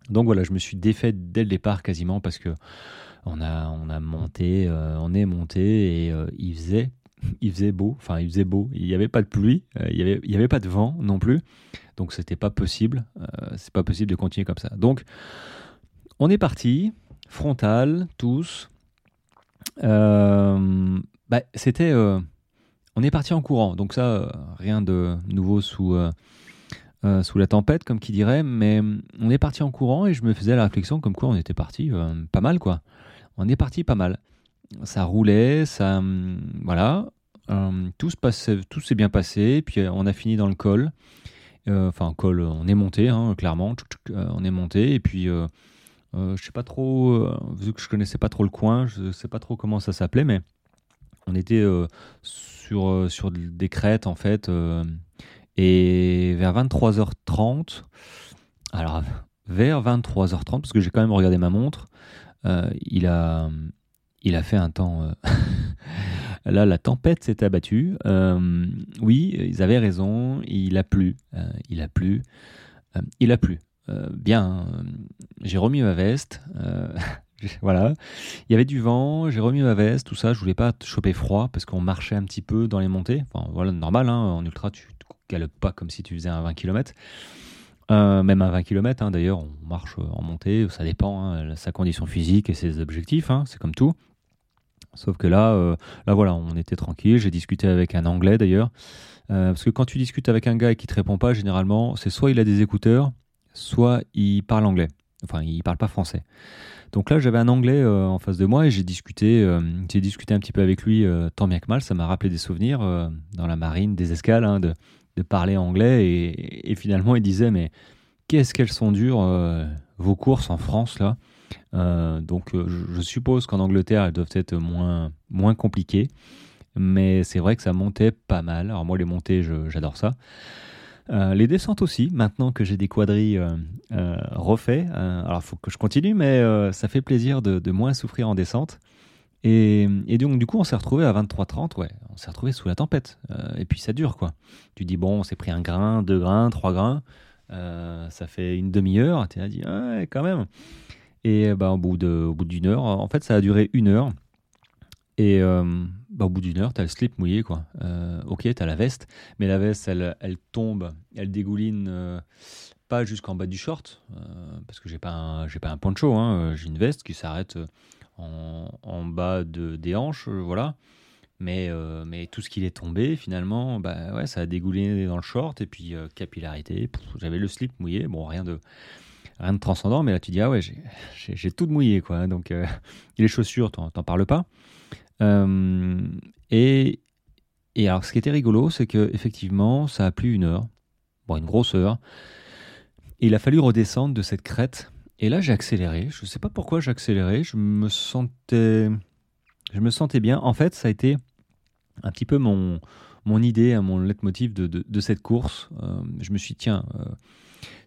A: Donc voilà, je me suis défait dès le départ quasiment parce que on a, on a monté, euh, on est monté et euh, il faisait il faisait beau, enfin il faisait beau, il n'y avait pas de pluie, euh, il n'y avait, il avait pas de vent non plus, donc c'était pas possible, c'est pas possible de continuer comme ça. Donc on est parti, frontal, tous. bah, c'était, on est parti en courant, donc ça rien de nouveau sous euh, sous la tempête, comme qui dirait, mais mm, on est parti en courant et je me faisais la réflexion comme quoi on était parti euh, pas mal, quoi. On est parti pas mal. Ça roulait, ça. Mm, voilà. Euh, tout, se tout s'est bien passé, puis on a fini dans le col. Enfin, col, on est monté, hein, clairement. on est monté, et puis. je sais pas trop, vu que je connaissais pas trop le coin, je sais pas trop comment ça s'appelait, mais on était sur, sur des crêtes en fait, et vers 23h30, alors vers 23h30, parce que j'ai quand même regardé ma montre, il a il a fait un temps. Là, la tempête s'est abattue. oui, ils avaient raison. Il a plu. il a plu. il a plu. bien. J'ai remis ma veste. voilà. Il y avait du vent, j'ai remis ma veste, tout ça. Je voulais pas choper froid parce qu'on marchait un petit peu dans les montées. Enfin, voilà, normal, hein, en ultra, tu ne galopes pas comme si tu faisais un 20 km. Euh, même un 20 km, hein, d'ailleurs, on marche en montée, ça dépend, hein, sa condition physique et ses objectifs, c'est comme tout. Sauf que là, euh, là voilà, on était tranquille. J'ai discuté avec un Anglais d'ailleurs, euh, parce que quand tu discutes avec un gars et qui te répond pas, généralement, c'est soit il a des écouteurs, soit il parle anglais. Enfin, il parle pas français. Donc là, j'avais un Anglais en face de moi et j'ai discuté, j'ai discuté un petit peu avec lui, tant bien que mal. Ça m'a rappelé des souvenirs dans la marine, des escales, hein, de, parler anglais. Et, finalement, il disait Mais qu'est-ce qu'elles sont dures, vos courses en France, là? Donc, je, suppose qu'en Angleterre, elles doivent être moins, moins compliquées. Mais c'est vrai que ça montait pas mal. Alors, moi, les montées, j'adore ça. Euh, les descentes aussi, maintenant que j'ai des quadrilles euh, euh, refaits. alors, il faut que je continue, mais ça fait plaisir de, moins souffrir en descente. Et, donc, du coup, on s'est retrouvé à 23-30, ouais, on s'est retrouvé sous la tempête. et puis, ça dure, quoi. Tu dis, bon, on s'est pris un grain, deux grains, trois grains. ça fait une demi-heure. Tu as dit, ouais, quand même. Et bah, au bout d'une heure, en fait, ça a duré une heure. Et euh, bah, au bout d'une heure, tu as le slip mouillé. Quoi. Euh, ok, tu as la veste, mais la veste, elle, elle tombe, elle dégouline euh, pas jusqu'en bas du short, parce que j'ai pas, un, pas un poncho, hein, j'ai une veste qui s'arrête en, bas de, des hanches, voilà. Mais, mais tout ce qui est tombé, finalement, bah, ouais, ça a dégouliné dans le short, et puis capillarité, j'avais le slip mouillé, bon, rien de rien de transcendant, mais là tu dis, ah ouais, j'ai tout mouillé, quoi. Donc, les chaussures, t'en parles pas. Euh, et, et alors, ce qui était rigolo, c'est que effectivement, ça a plu une heure, bon, une grosse heure. Et il a fallu redescendre de cette crête. Et là, j'ai accéléré. Je ne sais pas pourquoi j'ai accéléré. Je me sentais, je me sentais bien. En fait, ça a été un petit peu mon, mon idée, hein, mon leitmotiv de, cette course. Euh, je me suis dit, tiens, euh,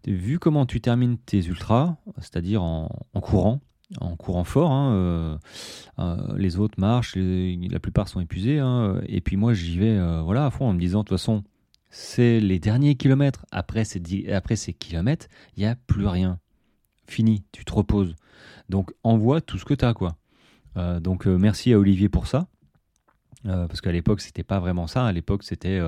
A: vu comment tu termines tes ultras, c'est-à-dire en, courant, en courant fort. Hein, euh, les autres marchent, la plupart sont épuisés. Hein, et puis moi, j'y vais voilà, à fond en me disant, de toute façon, c'est les derniers kilomètres. Après ces, après ces kilomètres, il n'y a plus rien. Fini, tu te reposes. Donc envoie tout ce que tu as. Quoi. donc merci à Olivier pour ça. parce qu'à l'époque, c'était pas vraiment ça. À l'époque, c'était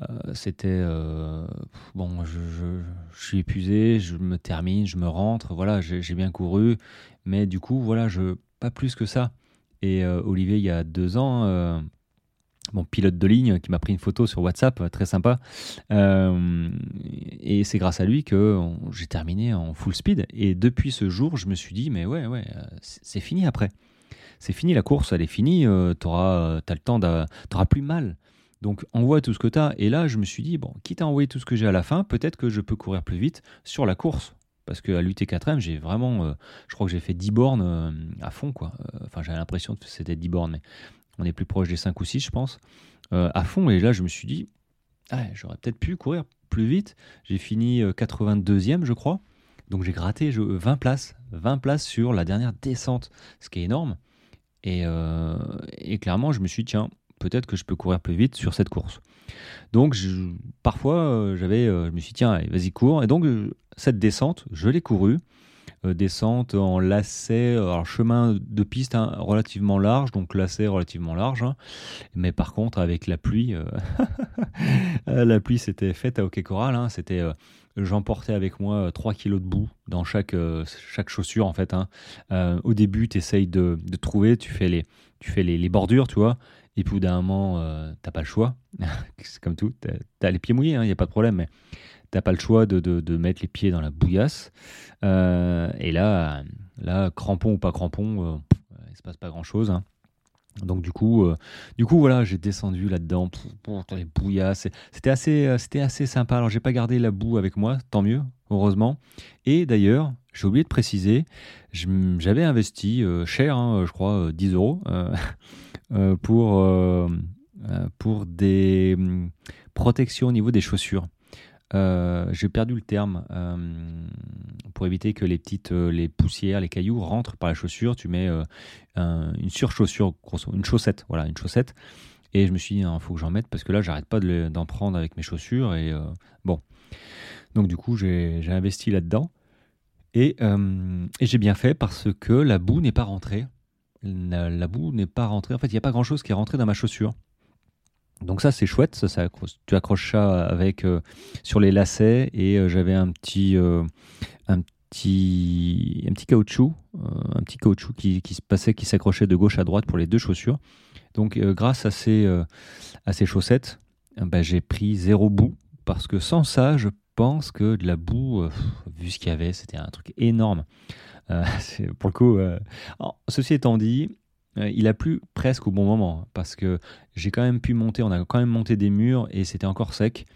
A: euh, c'était euh, bon, je, suis épuisé, je me termine, je me rentre, voilà, j'ai bien couru, mais du coup, voilà, je pas plus que ça. Et euh, Olivier, il y a deux ans, mon pilote de ligne qui m'a pris une photo sur WhatsApp, très sympa. et c'est grâce à lui que j'ai terminé en full speed. Et depuis ce jour, je me suis dit, mais ouais, ouais, c'est fini après. C'est fini la course, elle est finie. tu auras, as le temps, t'auras plus mal. Donc envoie tout ce que tu as. Et là, je me suis dit, bon, quitte à envoyer tout ce que j'ai à la fin, peut-être que je peux courir plus vite sur la course. Parce qu'à l'UT4M, j'ai vraiment, euh, je crois que j'ai fait 10 bornes euh, à fond. quoi. Euh, enfin, j'avais l'impression que c'était 10 bornes, mais on est plus proche des 5 ou 6, je pense. à fond. Et là, je me suis dit, ah, j'aurais peut-être pu courir plus vite. J'ai fini 82e, je crois. Donc j'ai gratté 20 places. 20 places sur la dernière descente, ce qui est énorme. Et, clairement, je me suis dit, tiens, peut-être que je peux courir plus vite sur cette course. Donc parfois, euh, j'avais, euh, je me suis dit, tiens, vas-y, cours. Et donc, euh, cette descente, je l'ai courue. Descente en lacet, alors chemin de piste hein, relativement large, donc lacet relativement large. Hein. Mais par contre, avec la pluie, la pluie s'était faite à Hockey Coral. Hein. c'était j'emportais avec moi 3 kilos de boue dans chaque, chaque chaussure en fait. au début, tu essayes de, trouver, tu fais les, tu fais les, les bordures, tu vois, et puis, d'un moment, euh, t'as pas le choix. c'est comme tout. Tu as, les pieds mouillés, il n'y a pas de problème, t'as pas le choix de, mettre les pieds dans la bouillasse. Euh, et là, là, crampon ou pas crampon, euh, il se passe pas grand chose. Hein. Donc du coup, du coup voilà, j'ai descendu là-dedans les bouillasses. C'était assez, c'était assez sympa. Alors j'ai pas gardé la boue avec moi, tant mieux, heureusement. Et d'ailleurs, j'ai oublié de préciser, j'avais investi cher, hein, je crois 10 euros euh, pour, euh, euh, pour des hum, protections au niveau des chaussures. J'ai perdu le terme pour éviter que les petites les poussières, les cailloux rentrent par la chaussure. Tu mets une surchaussure, une chaussette, voilà, une chaussette. Et je me suis dit, il hein, faut que j'en mette parce que là, j'arrête pas d'en prendre avec mes chaussures. Et bon, donc du coup, j'ai investi là-dedans. Et, et j'ai bien fait parce que la boue n'est pas rentrée. La, boue n'est pas rentrée. En fait, il n'y a pas grand-chose qui est rentré dans ma chaussure. Donc ça c'est chouette, ça, tu accroches ça avec euh, sur les lacets et euh, j'avais un petit euh, un petit un petit caoutchouc, un petit qui, qui se passait, qui s'accrochait de gauche à droite pour les deux chaussures. Donc grâce à ces à ces chaussettes, bah, j'ai pris zéro boue parce que sans ça, je pense que de la boue, vu ce qu'il y avait, c'était un truc énorme. pour le coup, ceci étant dit, il a plu presque au bon moment parce que j'ai quand même pu monter, on a quand même monté des murs et c'était encore sec.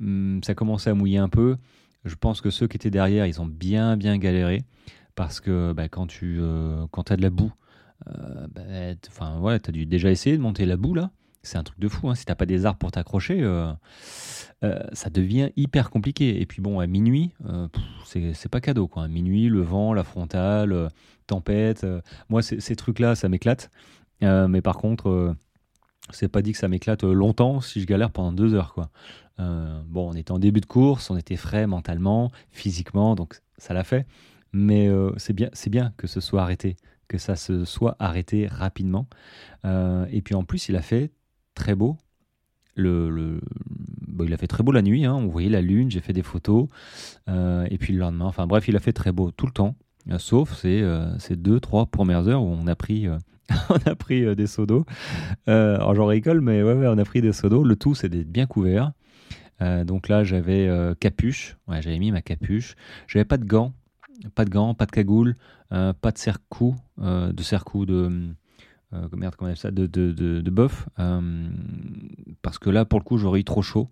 A: Hum, ça commençait à mouiller un peu. Je pense que ceux qui étaient derrière, ils ont bien bien galéré parce que bah, quand tu euh, quand as de la boue, euh, bah, enfin ouais, tu as dû déjà essayer de monter la boue là. C'est un truc de fou. Hein. Si t'as pas des arbres pour t'accrocher, ça devient hyper compliqué. Et puis bon, à minuit, c'est pas cadeau quoi. À minuit, le vent, la frontale, tempête. Euh, moi, ces trucs-là, ça m'éclate. Euh, mais par contre, euh, c'est pas dit que ça m'éclate longtemps si je galère pendant deux heures. Quoi. bon, on était en début de course, on était frais mentalement, physiquement, donc ça l'a fait. Mais c'est bien, bien que ce soit arrêté, que ça se soit arrêté rapidement. et puis en plus, il a fait très beau. Le, il a fait très beau la nuit, hein. on voyait la lune, j'ai fait des photos. et puis le lendemain, enfin bref, il a fait très beau tout le temps. Euh, sauf ces, euh, ces deux, trois premières heures où on a pris, euh, on a pris des seaux d'eau. alors j'en rigole, mais ouais, on a pris des seaux d'eau. Le tout, c'est d'être bien couvert. donc là, j'avais capuche. Ouais, j'avais mis ma capuche. J'avais pas de gants, pas de gants, pas de cagoule, pas de serre-cou, de serre-cou de merde, comment ça, de, de, de, bœuf, parce que là, pour le coup, j'aurais eu trop chaud.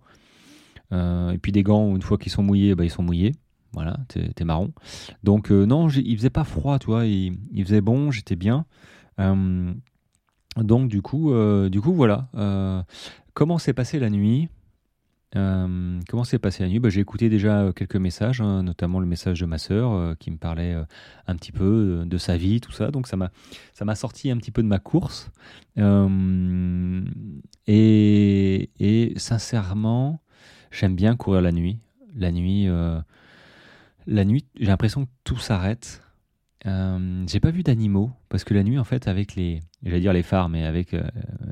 A: et puis des gants, une fois qu'ils sont mouillés, bah, ils sont mouillés. Voilà, t'es marron. Donc euh, non, il faisait pas froid, tu vois, il, faisait bon, j'étais bien. Euh, donc du coup, euh, du coup voilà. comment s'est passée la nuit? Comment s'est passée la nuit? Bah, J'ai écouté déjà quelques messages, hein, notamment le message de ma sœur qui me parlait un petit peu de sa vie, tout ça. Donc ça m'a sorti un petit peu de ma course. Et, sincèrement, j'aime bien courir la nuit. La nuit, nuit, j'ai l'impression que tout s'arrête. Euh, j'ai pas vu d'animaux parce que la nuit, en fait, avec les, j'allais dire les phares, mais avec euh,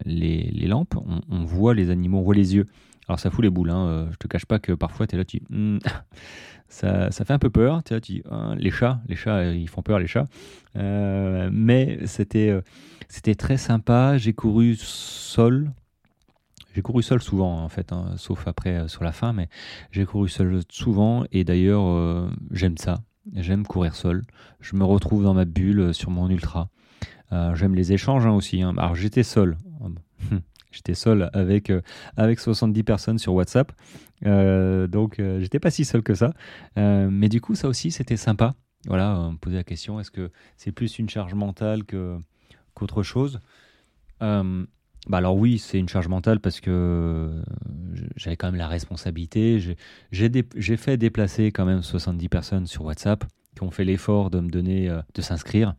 A: les, lampes, on, voit les animaux, on voit les yeux. Alors ça fout les boules. Hein. Euh, je te cache pas que parfois tu es là, tu hmm, ça, ça, fait un peu peur. Tu, vois, tu hein, les chats, les chats, ils font peur les chats. mais c'était très sympa. J'ai couru seul j'ai couru seul souvent, en fait, hein, sauf après euh, sur la fin, mais j'ai couru seul souvent et d'ailleurs, euh, j'aime ça. J'aime courir seul. Je me retrouve dans ma bulle euh, sur mon ultra. j'aime les échanges hein, aussi. Alors, j'étais seul. J'étais seul avec, avec 70 personnes sur WhatsApp. donc, j'étais pas si seul que ça. mais du coup, ça aussi, c'était sympa. Voilà, on me posait la question est-ce que c'est plus une charge mentale que, qu'autre chose? Bah alors oui, c'est une charge mentale parce que j'avais quand même la responsabilité. J'ai fait déplacer quand même 70 personnes sur WhatsApp qui ont fait l'effort de me donner, euh, de s'inscrire.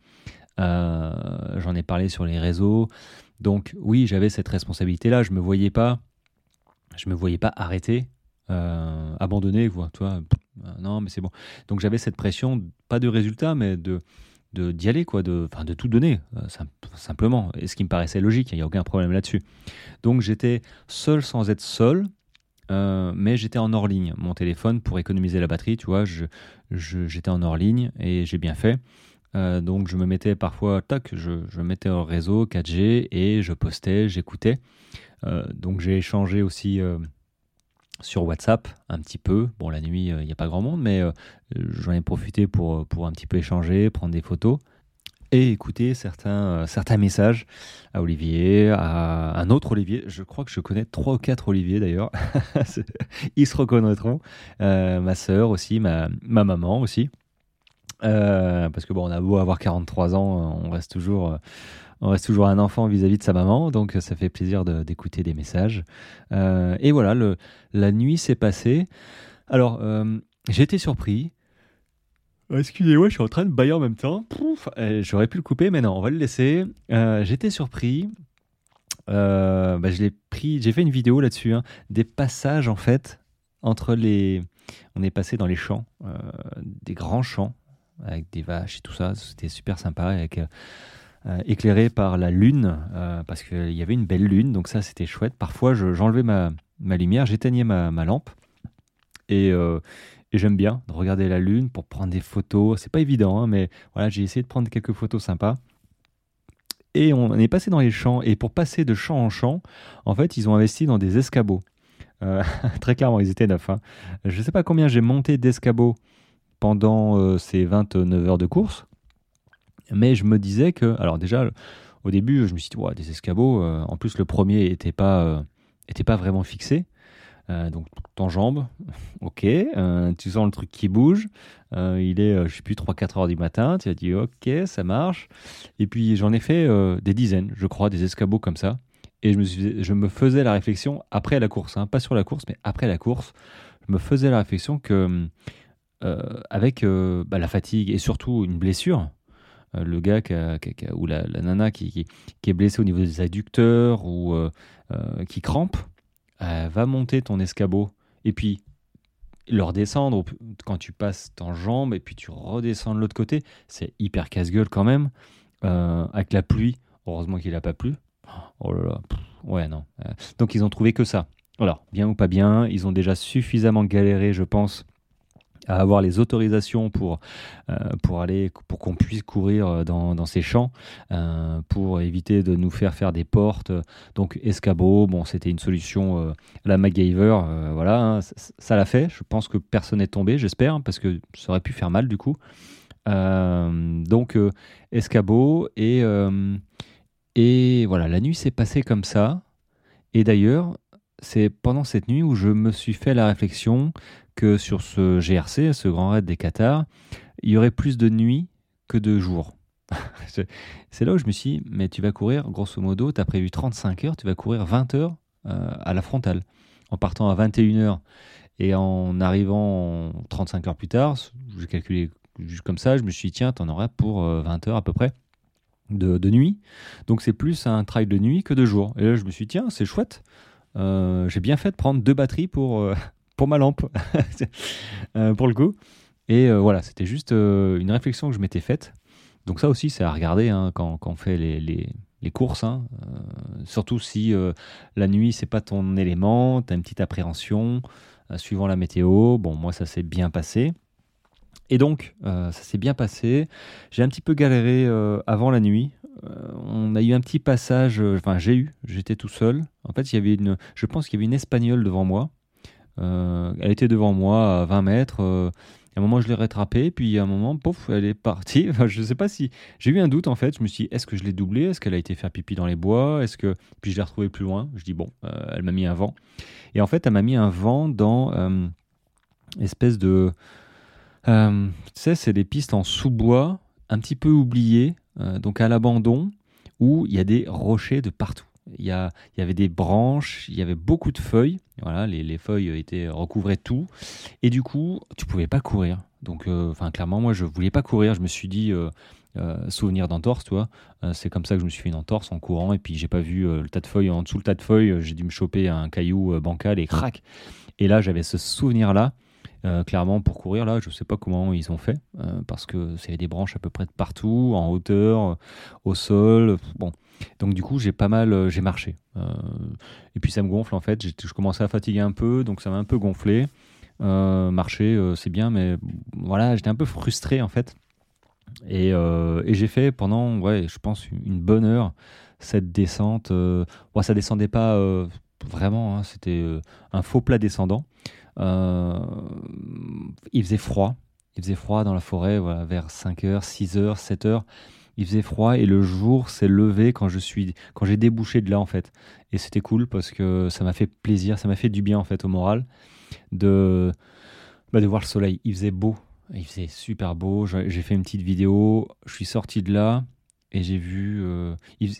A: Euh, j'en ai parlé sur les réseaux. Donc oui, j'avais cette responsabilité-là. Je me voyais pas, je me voyais pas arrêter, euh, abandonner, toi. non, mais c'est bon. Donc j'avais cette pression, pas de résultat, mais de d'y aller quoi de de tout donner euh, simplement et ce qui me paraissait logique il n'y a aucun problème là-dessus donc j'étais seul sans être seul euh, mais j'étais en hors ligne mon téléphone pour économiser la batterie tu vois j'étais en hors ligne et j'ai bien fait euh, donc je me mettais parfois tac je, mettais au réseau 4G et je postais j'écoutais donc j'ai échangé aussi sur WhatsApp un petit peu. Bon, la nuit, il euh, n'y a pas grand monde, mais euh, j'en ai profité pour, pour un petit peu échanger, prendre des photos et écouter certains, euh, certains messages à Olivier, à un autre Olivier. Je crois que je connais trois ou quatre Olivier d'ailleurs. Ils se reconnaîtront. ma sœur aussi, ma, ma maman aussi. Parce que bon, on a beau avoir 43 ans, on reste toujours on reste toujours un enfant vis-à-vis de sa maman, donc ça fait plaisir d'écouter des messages. Euh, et voilà, la nuit s'est passée. Alors, j'ai été surpris. Excusez-moi, je suis en train de bailler en même temps. Eh, j'aurais pu le couper, mais non, on va le laisser. J'étais surpris. Bah, je l'ai pris. J'ai fait une vidéo là-dessus, hein, des passages en fait entre les. On est passé dans les champs, des grands champs avec des vaches et tout ça. C'était super sympa, avec, euh, éclairé par la lune, euh, parce qu'il y avait une belle lune, donc ça c'était chouette. Parfois j'enlevais ma, lumière, j'éteignais ma, lampe, et, euh, j'aime bien de regarder la lune pour prendre des photos. C'est pas évident, hein, mais voilà, j'ai essayé de prendre quelques photos sympas. Et on est passé dans les champs, et pour passer de champ en champ, en fait, ils ont investi dans des escabeaux. très clairement, ils étaient neufs. Hein. Je ne sais pas combien j'ai monté d'escabeaux pendant ces 29 heures de course. Mais je me disais que, alors déjà, au début, je me suis dit, ouais, des escabeaux, euh, en plus le premier n'était pas, euh, était pas vraiment fixé. Euh, donc t'enjambes, ok, tu sens le truc qui bouge, il est, je sais plus, 3-4 heures du matin, tu as dit, ok, ça marche. Et puis j'en ai fait des dizaines, je crois, des escabeaux comme ça. Et je me, je me faisais la réflexion, après la course, hein, pas sur la course, mais après la course, je me faisais la réflexion que avec bah, la fatigue et surtout une blessure, euh, le gars ou la, nana qui, est blessée au niveau des adducteurs ou euh, euh, qui crampe, va monter ton escabeau et puis le redescendre quand tu passes ton jambe et puis tu redescends de l'autre côté, c'est hyper casse-gueule quand même. avec la pluie, heureusement qu'il n'a pas plu. Oh là là, ouais, non. donc ils ont trouvé que ça. Alors, bien ou pas bien, ils ont déjà suffisamment galéré, je pense, à avoir les autorisations pour, euh, pour aller pour qu'on puisse courir euh, dans, dans ces champs euh, pour éviter de nous faire faire des portes donc escabeau bon c'était une solution la MacGyver voilà hein, ça l'a fait. Je pense que personne n'est tombé j'espère parce que ça aurait pu faire mal du coup. Donc escabeau et et voilà la nuit s'est passée comme ça. Et d'ailleurs c'est pendant cette nuit où je me suis fait la réflexion que sur ce GRC, ce Grand Raid des Qatars, il y aurait plus de nuits que de jours. c'est là où je me suis dit, mais tu vas courir, grosso modo, tu as prévu 35 heures, tu vas courir 20 heures euh, à la frontale. En partant à 21 heures et en arrivant 35 heures plus tard, j'ai calculé juste comme ça, je me suis dit, tiens, tu en pour 20 euh, heures à peu près de, nuit. Donc c'est plus un trail de nuit que de jour. Et là, je me suis dit, tiens, c'est chouette. Euh, j'ai bien fait de prendre deux batteries pour, pour ma lampe, euh, pour le coup. Et euh, voilà, c'était juste euh, une réflexion que je m'étais faite. Donc ça aussi, c'est à regarder hein, quand, on fait les, les, courses. Hein. surtout si la nuit, c'est pas ton élément, tu as une petite appréhension, suivant la météo. Bon, moi, ça s'est bien passé. Et donc, ça s'est bien passé. J'ai un petit peu galéré avant la nuit. on a eu un petit passage, enfin j'ai eu, j'étais tout seul. En fait, il y avait une, je pense qu'il y avait une espagnole devant moi. Euh, elle était devant moi à 20 mètres. Euh, à un moment, je l'ai rattrapée, puis à un moment, pouf, elle est partie. Enfin, je ne sais pas si. J'ai eu un doute en fait. Je me suis dit, est-ce que je l'ai doublée? Est-ce qu'elle a été faire pipi dans les bois? Est-ce que. Puis je l'ai retrouvée plus loin. Je dis, bon, euh, elle m'a mis un vent. Et en fait, elle m'a mis un vent dans espèce de. tu sais, c'est des pistes en sous-bois, un petit peu oubliées, donc à l'abandon, où il y a des rochers de partout il y, avait des branches, il y avait beaucoup de feuilles. Voilà, les, les feuilles étaient recouvraient tout. Et du coup, tu pouvais pas courir. Donc, euh, enfin, clairement, moi, je voulais pas courir. Je me suis dit, euh, euh, souvenir d'entorse, tu vois. c'est comme ça que je me suis fait une entorse en courant. Et puis, j'ai pas vu le tas de feuilles. En dessous le tas de feuilles, j'ai dû me choper un caillou bancal et crac. Et là, j'avais ce souvenir-là. clairement, pour courir, là, je sais pas comment ils ont fait, parce que c'est des branches à peu près de partout, en hauteur, au sol. Bon, donc du coup, j'ai pas mal, euh, j'ai marché. Euh, et puis ça me gonfle en fait. Je commençais à fatiguer un peu, donc ça m'a un peu gonflé. Euh, marcher, c'est bien, mais voilà, j'étais un peu frustré en fait. Et, j'ai fait pendant, ouais, je pense une bonne heure cette descente. bon, ça descendait pas vraiment, hein, c'était un faux plat descendant. il faisait froid, il faisait froid dans la forêt, vers 5h, 6h, 7h il faisait froid et le jour s'est levé quand je suis quand j'ai débouché de là en fait. Et c'était cool parce que ça m'a fait plaisir ça m'a fait du bien en fait au moral de bah, de voir le soleil. Il faisait beau. Il faisait super beau. J'ai fait une petite vidéo. Je suis sorti de là et j'ai vu euh,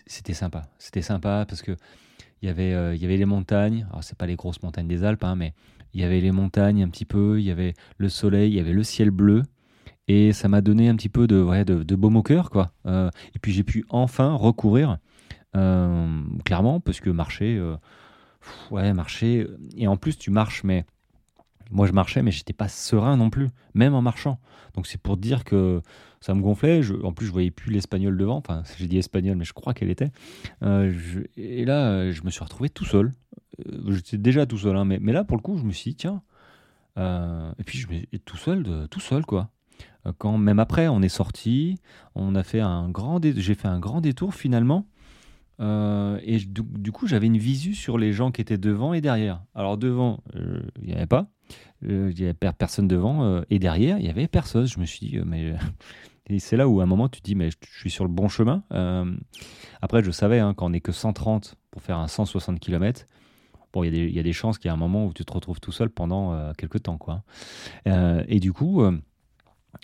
A: c'était sympa. C'était sympa parce que il y avait euh, il y avait les montagnes. Alors c'est pas les grosses montagnes des Alpes hein, mais il y avait les montagnes un petit peu, il y avait le soleil, il y avait le ciel bleu. Et ça m'a donné un petit peu de, ouais, de, de baume au cœur, quoi. Euh, et puis j'ai pu enfin recourir, euh, clairement, parce que marcher, euh, ouais, marcher. Et en plus, tu marches, mais moi je marchais, mais j'étais pas serein non plus, même en marchant. Donc c'est pour dire que ça me gonflait. En plus, je voyais plus l'espagnol devant. Enfin, j'ai dit espagnol, mais je crois qu'elle était. Et là, je me suis retrouvé tout seul. J'étais déjà tout seul, hein, mais, mais, là, pour le coup, je me suis dit, tiens. et puis, je me tout seul, tout seul, quoi. Euh, quand même après, on est sorti, on a fait un grand, j'ai fait un grand détour finalement. Euh, et du, coup, j'avais une visu sur les gens qui étaient devant et derrière. Alors devant, euh, il n'y avait pas, il n'y avait personne devant, et derrière, il y avait personne. Je me suis dit, mais c'est là où à un moment tu te dis, mais je suis sur le bon chemin. après, je savais hein, quand on n'est que 130 pour faire un 160 km. Bon, il y, a des chances qu'il y a un moment où tu te retrouves tout seul pendant quelques temps, quoi. et du coup,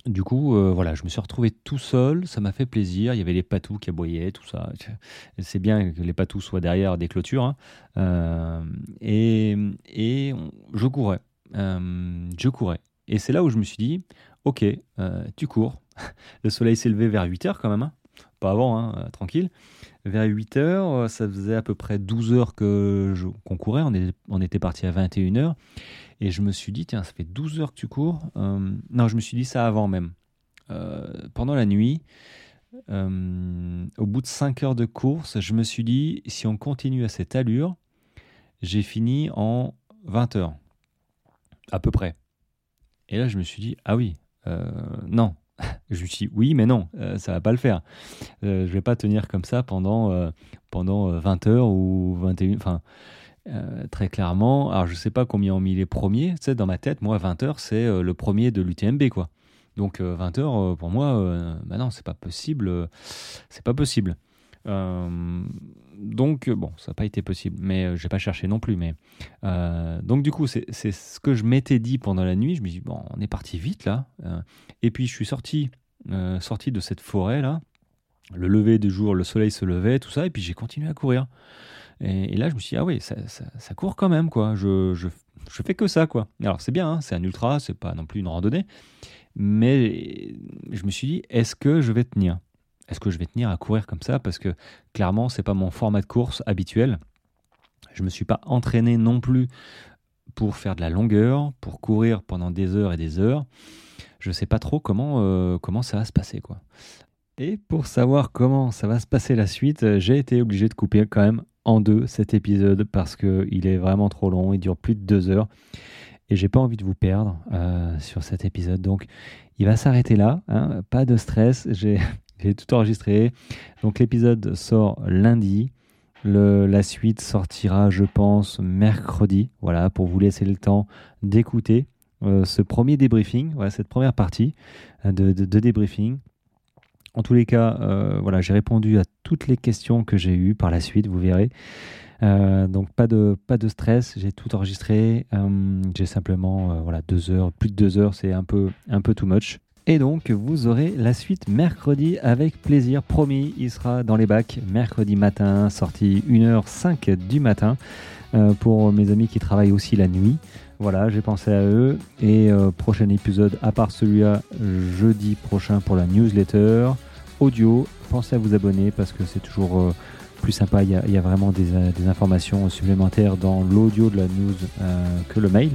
A: du coup, euh, voilà, je me suis retrouvé tout seul, ça m'a fait plaisir. Il y avait les patous qui aboyaient, tout ça. C'est bien que les patous soient derrière des clôtures. Hein. Euh, et, et je courais. Euh, je courais. Et c'est là où je me suis dit, ok, tu cours. Le soleil s'est levé vers 8 heures quand même. Hein. Pas avant, hein, tranquille. Vers 8 heures, ça faisait à peu près 12 heures qu'on courait. On, on était parti à 21 heures. Et je me suis dit, tiens, ça fait 12 heures que tu cours. Euh, non, je me suis dit ça avant même. Euh, pendant la nuit, euh, au bout de 5 heures de course, je me suis dit, si on continue à cette allure, j'ai fini en 20 heures. À peu près. Et là, je me suis dit, ah oui, non. je me suis dit, oui, mais non, ça va pas le faire. je vais pas tenir comme ça pendant, pendant 20 heures ou 21. Enfin euh, très clairement. Alors, je sais pas combien ont mis les premiers. Tu sais, dans ma tête, moi, 20 heures, c'est euh, le premier de l'UTMB, quoi. Donc, 20 euh, pour moi, bah non, c'est pas possible. c'est pas possible. donc, bon, ça n'a pas été possible, mais j'ai pas cherché non plus. Mais donc, du coup, c'est ce que je m'étais dit pendant la nuit. Je me dis, bon, on est parti vite là. et puis, je suis sorti, sorti de cette forêt là. Le lever du jour, le soleil se levait, tout ça, et puis j'ai continué à courir. Et, là, je me suis dit, ah oui, ça, court quand même, quoi. Je, je, fais que ça, quoi. Alors, c'est bien, hein, c'est un ultra, c'est pas non plus une randonnée. Mais je me suis dit, est-ce que je vais tenir? Est-ce que je vais tenir à courir comme ça? Parce que clairement, c'est pas mon format de course habituel. Je me suis pas entraîné non plus pour faire de la longueur, pour courir pendant des heures et des heures. Je sais pas trop comment, euh, comment ça va se passer, quoi. Et pour savoir comment ça va se passer la suite, j'ai été obligé de couper quand même en deux cet épisode parce qu'il est vraiment trop long, il dure plus de deux heures et j'ai pas envie de vous perdre euh, sur cet épisode. Donc il va s'arrêter là, hein. pas de stress, j'ai tout enregistré. Donc l'épisode sort lundi. La suite sortira, je pense, mercredi. Voilà, pour vous laisser le temps d'écouter euh, ce premier débriefing, cette première partie euh, de débriefing. En tous les cas, euh, voilà, j'ai répondu à toutes les questions que j'ai eues par la suite, vous verrez. Euh, donc pas de, stress, j'ai tout enregistré. Euh, j'ai simplement voilà, deux heures, plus de deux heures, c'est un peu, un peu too much. Et donc vous aurez la suite mercredi avec plaisir. Promis, il sera dans les bacs mercredi matin, sorti 1h05 du matin pour mes amis qui travaillent aussi la nuit. Voilà, j'ai pensé à eux. Et prochain épisode, à part celui-là, jeudi prochain pour la newsletter audio. Pensez à vous abonner parce que c'est toujours euh, plus sympa. Il y, a, vraiment euh, des, informations supplémentaires dans l'audio de la news euh, que le mail.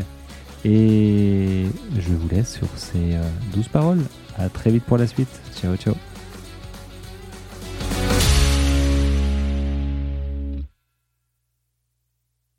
A: Et je vous laisse sur ces douze paroles. À très vite pour la suite. Ciao, ciao.